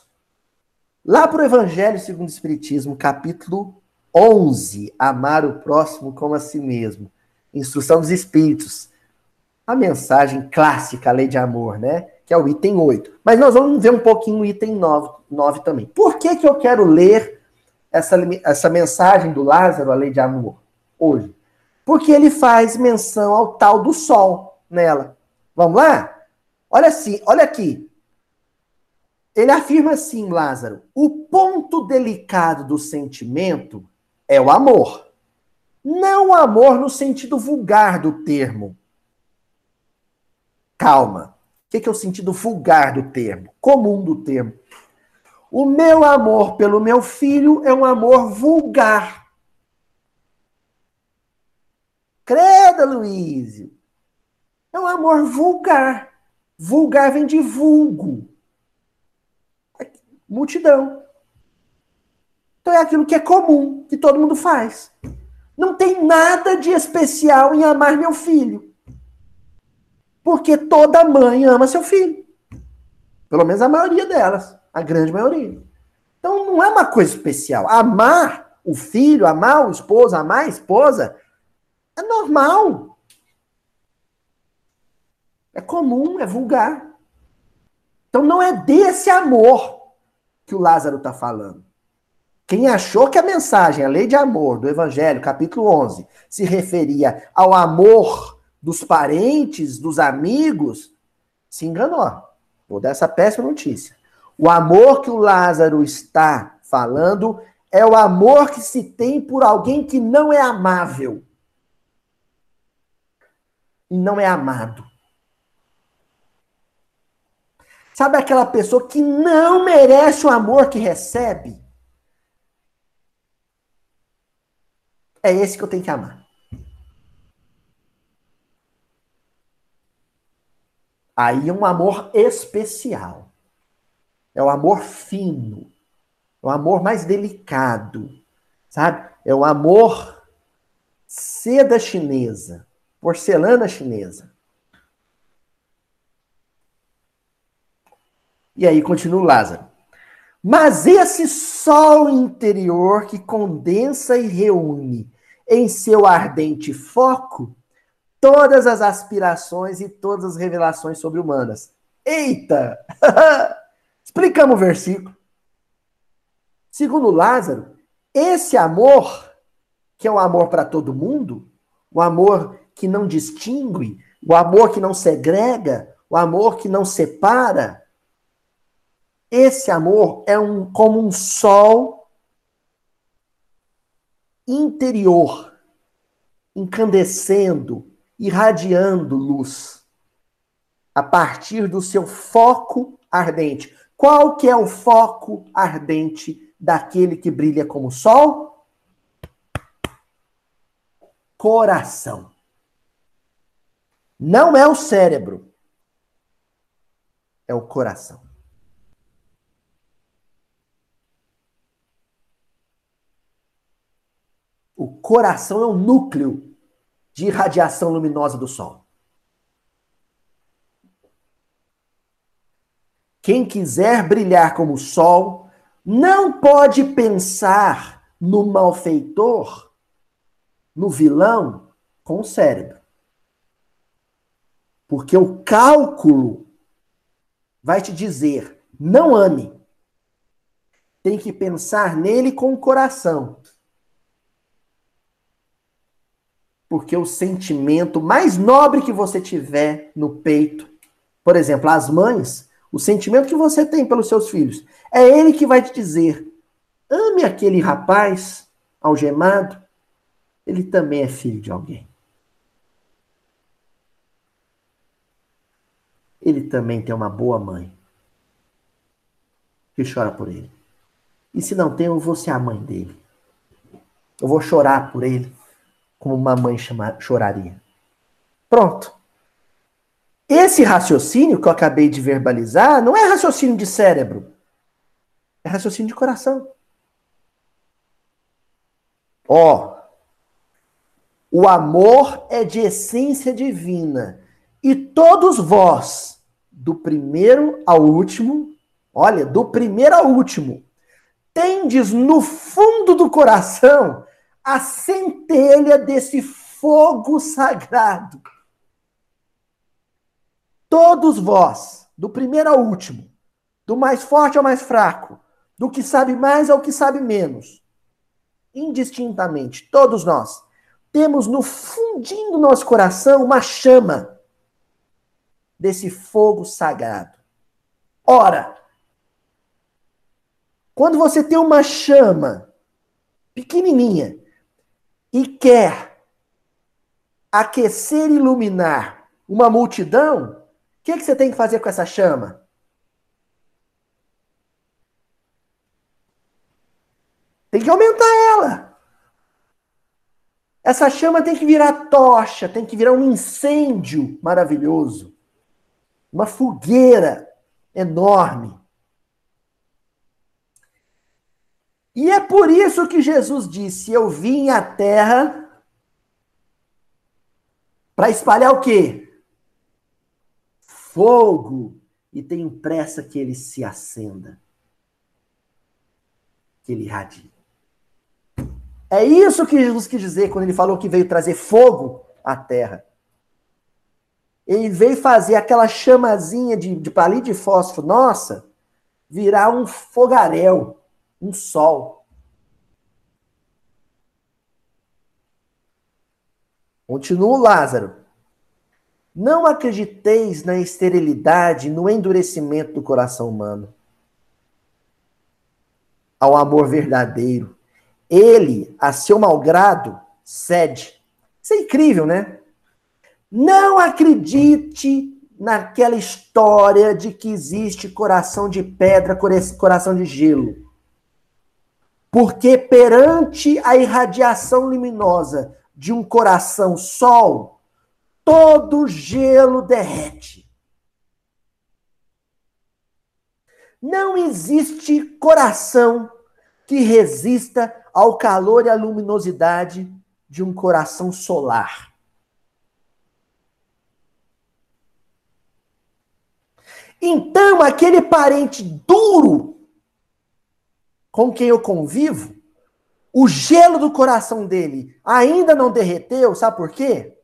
lá para o Evangelho segundo o Espiritismo, capítulo 11. Amar o próximo como a si mesmo. Instrução dos Espíritos. A mensagem clássica, a lei de amor, né? Que é o item 8. Mas nós vamos ver um pouquinho o item 9, 9 também. Por que, que eu quero ler essa, essa mensagem do Lázaro, a lei de amor, hoje? Porque ele faz menção ao tal do sol nela. Vamos lá? Olha assim, olha aqui. Ele afirma assim, Lázaro: o ponto delicado do sentimento é o amor. Não o amor no sentido vulgar do termo. Calma. O que é o sentido vulgar do termo? Comum do termo. O meu amor pelo meu filho é um amor vulgar. Creda, Luísio. É um amor vulgar. Vulgar vem de vulgo. Multidão. Então é aquilo que é comum, que todo mundo faz. Não tem nada de especial em amar meu filho. Porque toda mãe ama seu filho. Pelo menos a maioria delas. A grande maioria. Então não é uma coisa especial. Amar o filho, amar o esposo, amar a esposa é normal. É comum, é vulgar. Então não é desse amor que o Lázaro está falando. Quem achou que a mensagem, a lei de amor do Evangelho, capítulo 11, se referia ao amor dos parentes, dos amigos, se enganou. Vou dar essa péssima notícia. O amor que o Lázaro está falando é o amor que se tem por alguém que não é amável e não é amado. Sabe aquela pessoa que não merece o amor que recebe? É esse que eu tenho que amar. Aí é um amor especial. É o amor fino. É o amor mais delicado. Sabe? É o amor seda chinesa, porcelana chinesa. E aí continua Lázaro. Mas esse sol interior que condensa e reúne em seu ardente foco todas as aspirações e todas as revelações sobre humanas. Eita! Explicamos o versículo. Segundo Lázaro, esse amor, que é o amor para todo mundo, o amor que não distingue, o amor que não segrega, o amor que não separa, esse amor é um como um sol interior, incandescendo, irradiando luz a partir do seu foco ardente. Qual que é o foco ardente daquele que brilha como sol? Coração. Não é o cérebro. É o coração. O coração é o núcleo de radiação luminosa do Sol. Quem quiser brilhar como o Sol não pode pensar no malfeitor, no vilão, com o cérebro. Porque o cálculo vai te dizer: não ame. Tem que pensar nele com o coração. Porque o sentimento mais nobre que você tiver no peito, por exemplo, as mães, o sentimento que você tem pelos seus filhos, é ele que vai te dizer: ame aquele rapaz algemado, ele também é filho de alguém. Ele também tem uma boa mãe que chora por ele. E se não tem, eu vou ser a mãe dele. Eu vou chorar por ele como uma mãe chama, choraria. Pronto. Esse raciocínio que eu acabei de verbalizar não é raciocínio de cérebro, é raciocínio de coração. Ó, o amor é de essência divina e todos vós, do primeiro ao último, olha, do primeiro ao último, tendes no fundo do coração a centelha desse fogo sagrado. Todos vós, do primeiro ao último, do mais forte ao mais fraco, do que sabe mais ao que sabe menos, indistintamente, todos nós, temos no fundinho do nosso coração uma chama desse fogo sagrado. Ora, quando você tem uma chama pequenininha e quer aquecer e iluminar uma multidão, que, que você tem que fazer com essa chama? Tem que aumentar ela. Essa chama tem que virar tocha, tem que virar um incêndio maravilhoso. Uma fogueira enorme. E é por isso que Jesus disse: Eu vim à terra para espalhar o quê? Fogo. E tenho pressa que ele se acenda. Que ele irradie. É isso que Jesus quis dizer quando ele falou que veio trazer fogo à terra. Ele veio fazer aquela chamazinha de, de palito de fósforo, nossa, virar um fogaréu um sol. Continua Lázaro. Não acrediteis na esterilidade, no endurecimento do coração humano. Ao amor verdadeiro. Ele, a seu malgrado, cede. Isso é incrível, né? Não acredite naquela história de que existe coração de pedra, coração de gelo. Porque perante a irradiação luminosa de um coração sol, todo gelo derrete. Não existe coração que resista ao calor e à luminosidade de um coração solar. Então, aquele parente duro com quem eu convivo, o gelo do coração dele ainda não derreteu, sabe por quê?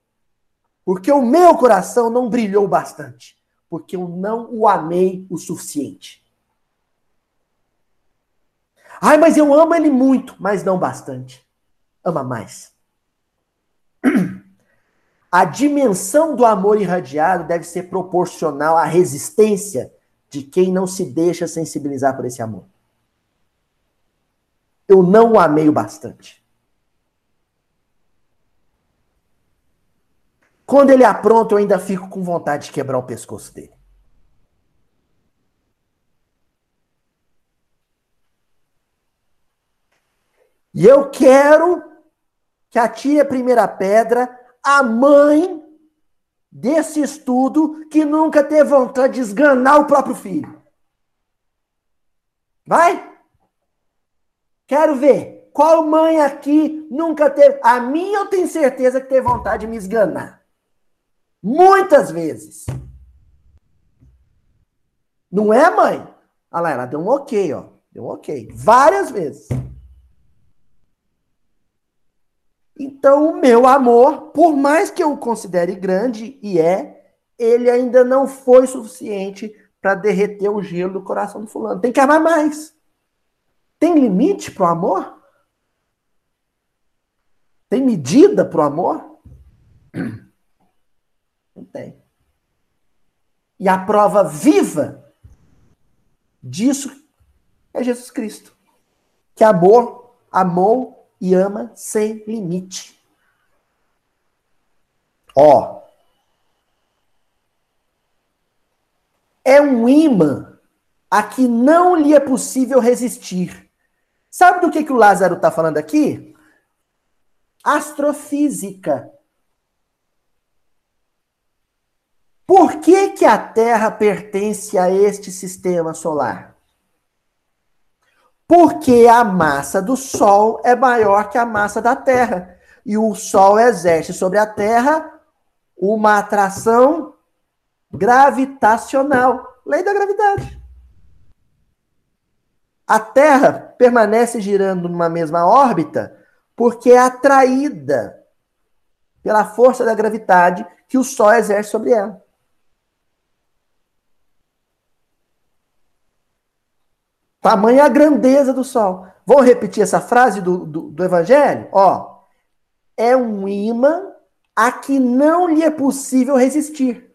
Porque o meu coração não brilhou bastante, porque eu não o amei o suficiente. Ai, mas eu amo ele muito, mas não bastante. Ama mais. A dimensão do amor irradiado deve ser proporcional à resistência de quem não se deixa sensibilizar por esse amor. Eu não o amei o bastante. Quando ele apronta, eu ainda fico com vontade de quebrar o pescoço dele. E eu quero que atire a primeira pedra a mãe desse estudo que nunca teve vontade de esganar o próprio filho. Vai? Quero ver. Qual mãe aqui nunca teve. A minha eu tenho certeza que teve vontade de me esganar. Muitas vezes. Não é, mãe? Olha lá, ela deu um ok, ó. Deu um ok. Várias vezes. Então, o meu amor, por mais que eu o considere grande, e é, ele ainda não foi suficiente para derreter o gelo do coração do fulano. Tem que amar mais. Tem limite para o amor? Tem medida para o amor? Tem. E a prova viva disso é Jesus Cristo. Que amor, amou e ama sem limite. Ó. É um imã a que não lhe é possível resistir. Sabe do que, que o Lázaro está falando aqui? Astrofísica. Por que, que a Terra pertence a este sistema solar? Porque a massa do Sol é maior que a massa da Terra. E o Sol exerce sobre a Terra uma atração gravitacional lei da gravidade. A Terra permanece girando numa mesma órbita porque é atraída pela força da gravidade que o Sol exerce sobre ela. Tamanha a grandeza do sol. Vou repetir essa frase do, do, do Evangelho? Ó, é um imã a que não lhe é possível resistir.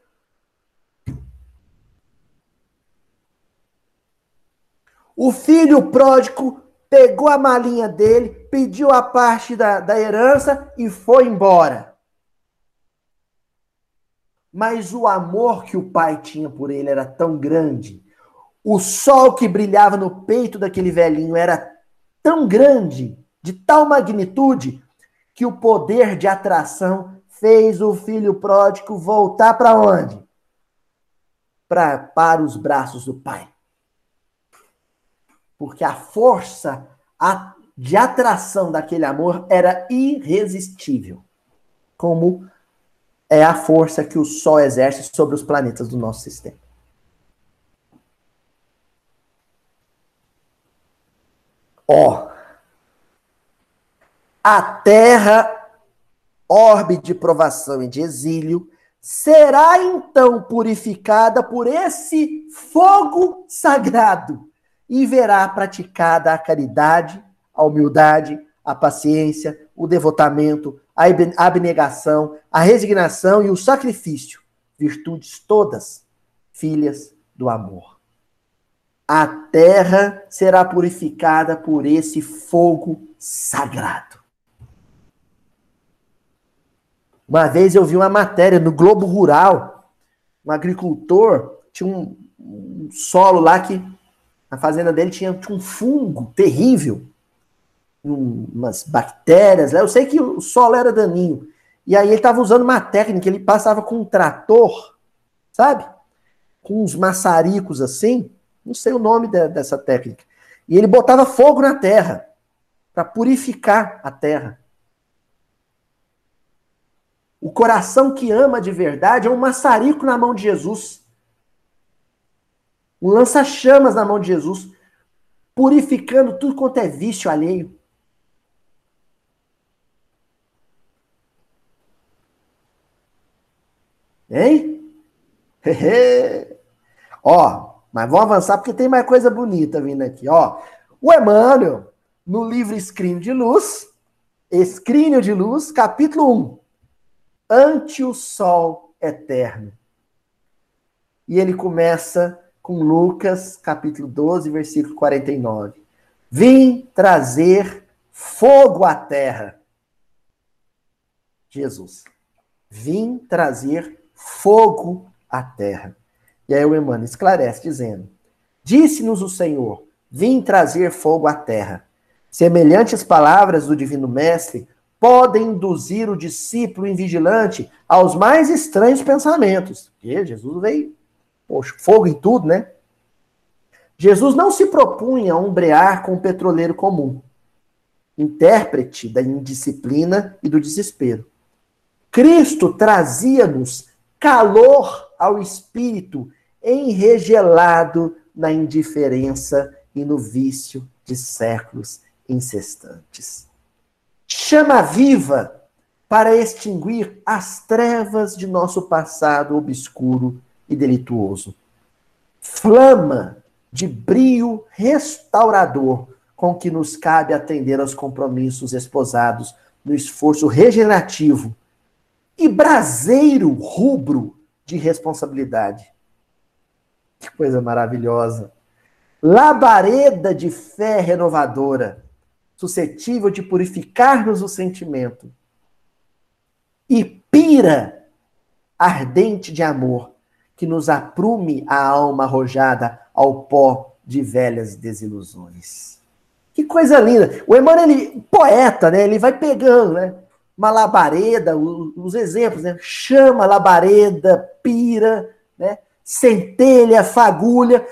O filho pródigo pegou a malinha dele, pediu a parte da, da herança e foi embora. Mas o amor que o pai tinha por ele era tão grande o sol que brilhava no peito daquele velhinho era tão grande, de tal magnitude, que o poder de atração fez o filho pródigo voltar para onde? Pra, para os braços do pai. Porque a força de atração daquele amor era irresistível. Como é a força que o Sol exerce sobre os planetas do nosso sistema. Ó, a terra, orbe de provação e de exílio, será então purificada por esse fogo sagrado e verá praticada a caridade, a humildade, a paciência, o devotamento, a abnegação, a resignação e o sacrifício, virtudes todas filhas do amor a terra será purificada por esse fogo sagrado. Uma vez eu vi uma matéria no Globo Rural um agricultor tinha um, um solo lá que na fazenda dele tinha, tinha um fungo terrível, um, umas bactérias. Eu sei que o solo era daninho. E aí ele estava usando uma técnica, ele passava com um trator, sabe? Com uns maçaricos assim, não sei o nome de, dessa técnica. E ele botava fogo na terra para purificar a terra. O coração que ama de verdade é um maçarico na mão de Jesus. Um lança-chamas na mão de Jesus, purificando tudo quanto é vício alheio. Hein? Ó, mas vamos avançar porque tem mais coisa bonita vindo aqui. Ó, o Emmanuel, no livro Escrínio de Luz, Escrínio de Luz, capítulo 1 ante o sol eterno. E ele começa com Lucas, capítulo 12, versículo 49. Vim trazer fogo à terra. Jesus. Vim trazer fogo à terra. E aí o Emmanuel esclarece, dizendo: Disse-nos o Senhor: Vim trazer fogo à terra. Semelhantes palavras do Divino Mestre podem induzir o discípulo invigilante aos mais estranhos pensamentos. Porque Jesus veio, poxa, fogo em tudo, né? Jesus não se propunha a ombrear com o petroleiro comum, intérprete da indisciplina e do desespero. Cristo trazia-nos calor ao espírito, enregelado na indiferença e no vício de séculos incestantes chama viva para extinguir as trevas de nosso passado obscuro e delituoso. Flama de brio restaurador com que nos cabe atender aos compromissos esposados no esforço regenerativo e braseiro rubro de responsabilidade. Que coisa maravilhosa! Labareda de fé renovadora suscetível de purificar-nos o sentimento, e pira ardente de amor, que nos aprume a alma arrojada ao pó de velhas desilusões. Que coisa linda! O Emmanuel, ele, poeta, né? Ele vai pegando, né? Uma labareda, os exemplos, né? Chama, labareda, pira, né? Centelha, fagulha,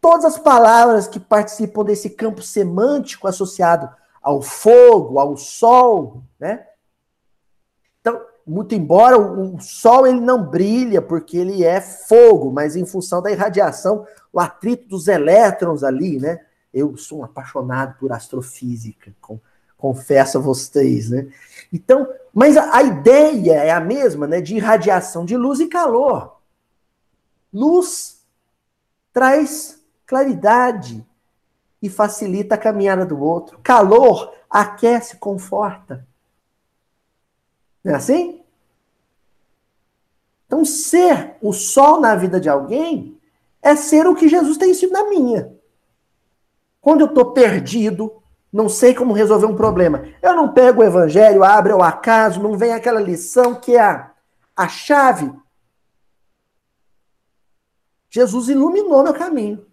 todas as palavras que participam desse campo semântico associado ao fogo, ao sol, né? Então, muito embora o, sol ele não brilha porque ele é fogo, mas em função da irradiação, o atrito dos elétrons ali, né? Eu sou um apaixonado por astrofísica, com, confesso a vocês, né? Então, mas a, a ideia é a mesma, né? De irradiação de luz e calor. Luz traz claridade e facilita a caminhada do outro. Calor aquece, conforta. Não é assim? Então, ser o sol na vida de alguém é ser o que Jesus tem sido na minha. Quando eu estou perdido, não sei como resolver um problema, eu não pego o evangelho, abro ao acaso, não vem aquela lição que é a, a chave. Jesus iluminou meu caminho.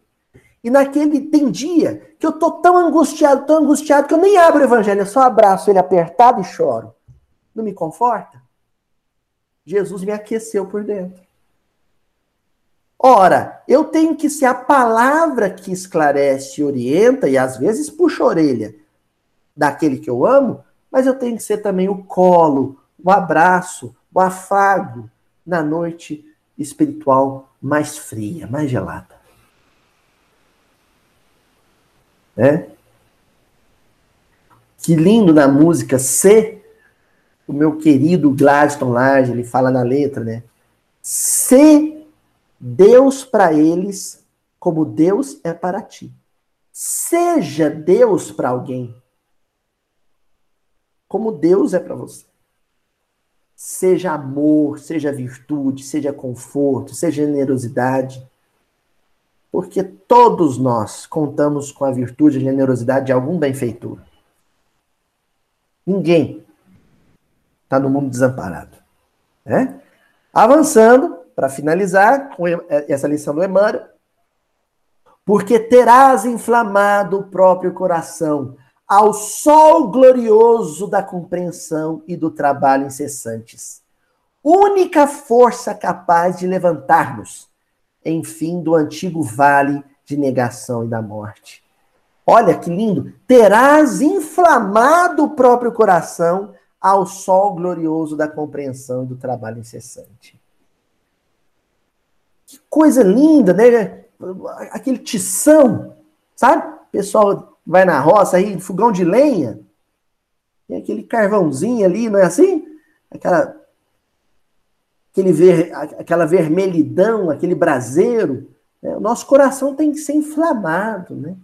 E naquele tem dia que eu tô tão angustiado, tão angustiado, que eu nem abro o evangelho, eu só abraço ele apertado e choro. Não me conforta? Jesus me aqueceu por dentro. Ora, eu tenho que ser a palavra que esclarece, orienta e às vezes puxa a orelha daquele que eu amo, mas eu tenho que ser também o colo, o abraço, o afago na noite espiritual mais fria, mais gelada. Né? Que lindo na música C, o meu querido Gladstone Large, ele fala na letra, né? Se Deus para eles como Deus é para ti. Seja Deus para alguém como Deus é para você. Seja amor, seja virtude, seja conforto, seja generosidade. Porque todos nós contamos com a virtude e generosidade de algum benfeitor. Ninguém está no mundo desamparado. Né? Avançando, para finalizar com essa lição do Emmanuel, porque terás inflamado o próprio coração ao sol glorioso da compreensão e do trabalho incessantes. Única força capaz de levantar-nos, enfim, do antigo vale de negação e da morte. Olha que lindo! Terás inflamado o próprio coração ao sol glorioso da compreensão e do trabalho incessante. Que coisa linda, né? Aquele tição, sabe? Pessoal vai na roça aí, fogão de lenha, tem aquele carvãozinho ali, não é assim? Aquela, aquele ver, aquela vermelhidão, aquele braseiro. Né? O nosso coração tem que ser inflamado, né?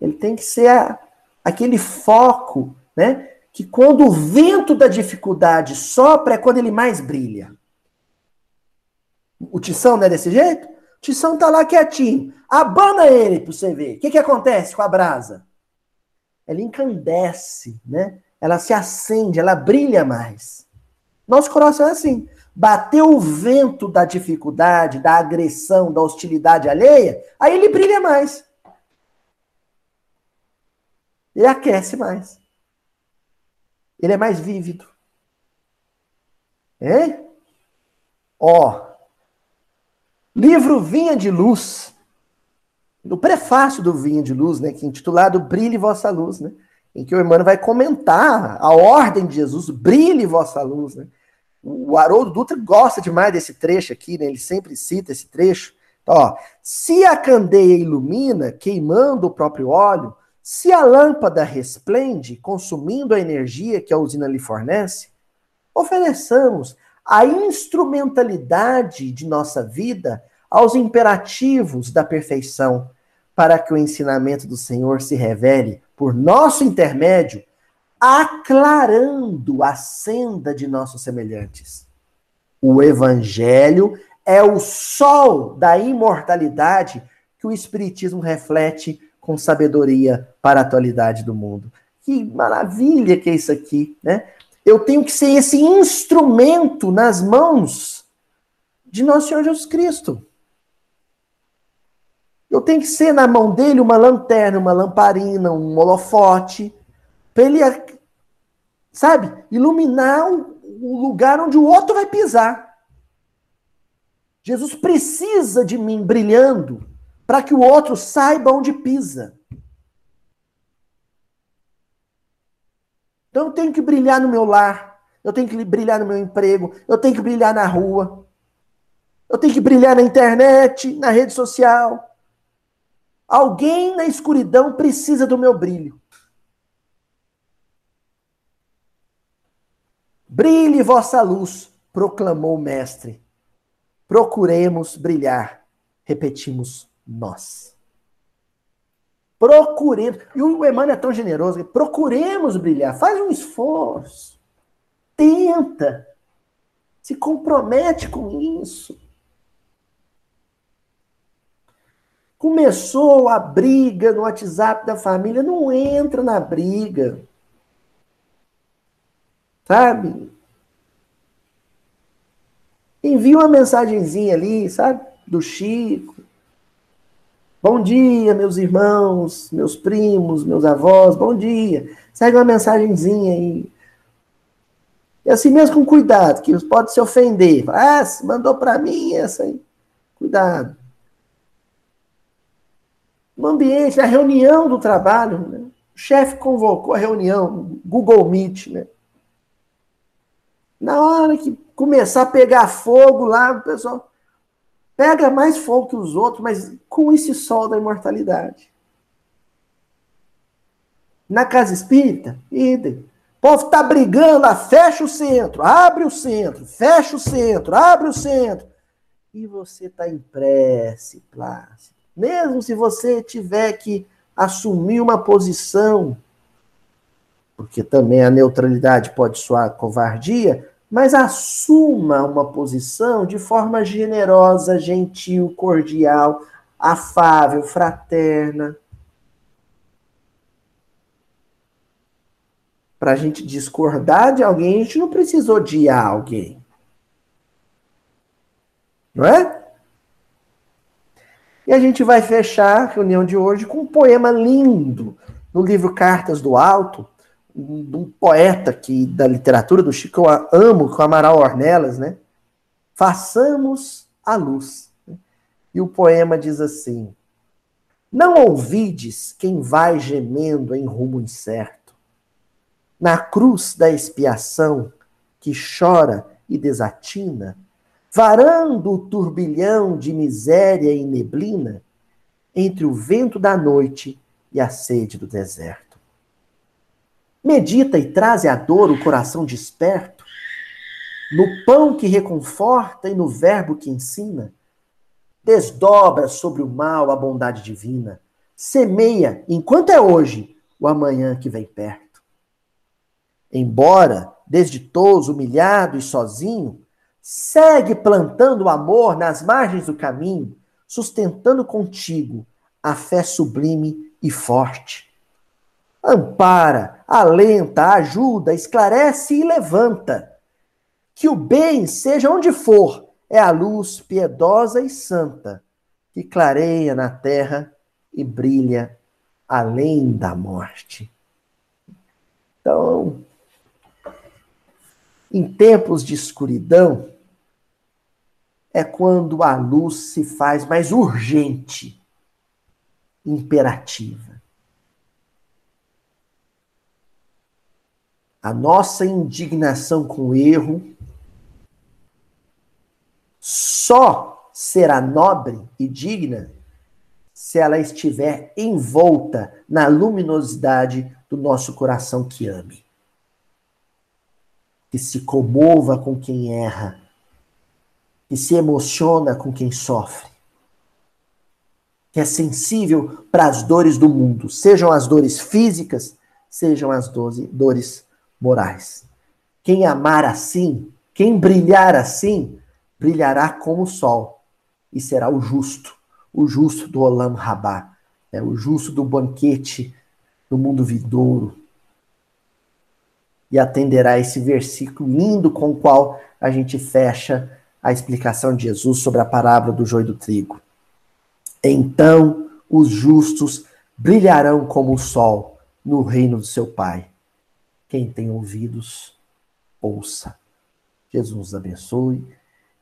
Ele tem que ser a, aquele foco, né? Que quando o vento da dificuldade sopra é quando ele mais brilha. O tição não é desse jeito? O tição tá lá quietinho. Abana ele para você ver. O que, que acontece com a brasa? Ela encandece, né? Ela se acende, ela brilha mais. Nosso coração é assim. Bateu o vento da dificuldade, da agressão, da hostilidade alheia, aí ele brilha mais. Ele aquece mais. Ele é mais vívido. É? Ó, livro Vinha de Luz, no prefácio do Vinha de Luz, né, que é intitulado Brilhe Vossa Luz, né, em que o Emmanuel vai comentar a ordem de Jesus, brilhe vossa luz, né. O Haroldo Dutra gosta demais desse trecho aqui, né, ele sempre cita esse trecho. Então, ó, se a candeia ilumina, queimando o próprio óleo, se a lâmpada resplende, consumindo a energia que a usina lhe fornece, ofereçamos a instrumentalidade de nossa vida aos imperativos da perfeição, para que o ensinamento do Senhor se revele por nosso intermédio, aclarando a senda de nossos semelhantes. O Evangelho é o sol da imortalidade que o Espiritismo reflete com sabedoria para a atualidade do mundo. Que maravilha que é isso aqui, né? Eu tenho que ser esse instrumento nas mãos de nosso Senhor Jesus Cristo. Eu tenho que ser na mão dele uma lanterna, uma lamparina, um holofote, para ele, sabe, iluminar o lugar onde o outro vai pisar. Jesus precisa de mim brilhando para que o outro saiba onde pisa. Então eu tenho que brilhar no meu lar, eu tenho que brilhar no meu emprego, eu tenho que brilhar na rua, eu tenho que brilhar na internet, na rede social. Alguém na escuridão precisa do meu brilho. Brilhe vossa luz, proclamou o mestre. Procuremos brilhar, repetimos nós. Procuremos. E o Emmanuel é tão generoso. Procuremos brilhar. Faz um esforço. Tenta. Se compromete com isso. Começou a briga no WhatsApp da família. Não entra na briga. Sabe? Envia uma mensagenzinha ali, sabe? Do Chico Bom dia, meus irmãos, meus primos, meus avós, bom dia. Segue uma mensagenzinha aí. E assim mesmo com cuidado, que pode se ofender. Ah, mandou para mim essa aí. Cuidado. No ambiente, na reunião do trabalho, né? o chefe convocou a reunião, Google Meet, né? Na hora que começar a pegar fogo lá, o pessoal, Pega mais fogo que os outros, mas com esse sol da imortalidade. Na casa espírita, idem. O povo está brigando, ah, fecha o centro, abre o centro, fecha o centro, abre o centro. E você está em prece, Plácido. Mesmo se você tiver que assumir uma posição, porque também a neutralidade pode soar covardia, mas assuma uma posição de forma generosa, gentil, cordial, afável, fraterna. Para a gente discordar de alguém, a gente não precisa odiar alguém. Não é? E a gente vai fechar a reunião de hoje com um poema lindo no livro Cartas do Alto, de um poeta que da literatura do Chico eu amo, com Amaral Ornelas, né? Façamos a luz. E o poema diz assim: Não ouvides quem vai gemendo em rumo incerto, na cruz da expiação que chora e desatina, varando o turbilhão de miséria e neblina entre o vento da noite e a sede do deserto. Medita e traze à dor o coração desperto, no pão que reconforta e no verbo que ensina. Desdobra sobre o mal a bondade divina, semeia, enquanto é hoje, o amanhã que vem perto. Embora desditoso, humilhado e sozinho, segue plantando amor nas margens do caminho, sustentando contigo a fé sublime e forte. Ampara, alenta, ajuda, esclarece e levanta. Que o bem, seja onde for, é a luz piedosa e santa que clareia na terra e brilha além da morte. Então, em tempos de escuridão, é quando a luz se faz mais urgente, imperativa. A nossa indignação com o erro só será nobre e digna se ela estiver envolta na luminosidade do nosso coração que ame que se comova com quem erra, que se emociona com quem sofre, que é sensível para as dores do mundo, sejam as dores físicas, sejam as dores morais. Quem amar assim, quem brilhar assim, brilhará como o sol e será o justo, o justo do Olam Rabá, é o justo do banquete do mundo vidouro, e atenderá esse versículo lindo com o qual a gente fecha a explicação de Jesus sobre a parábola do joio e do trigo. Então os justos brilharão como o sol no reino do seu Pai. Quem tem ouvidos, ouça. Jesus nos abençoe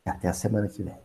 e até a semana que vem.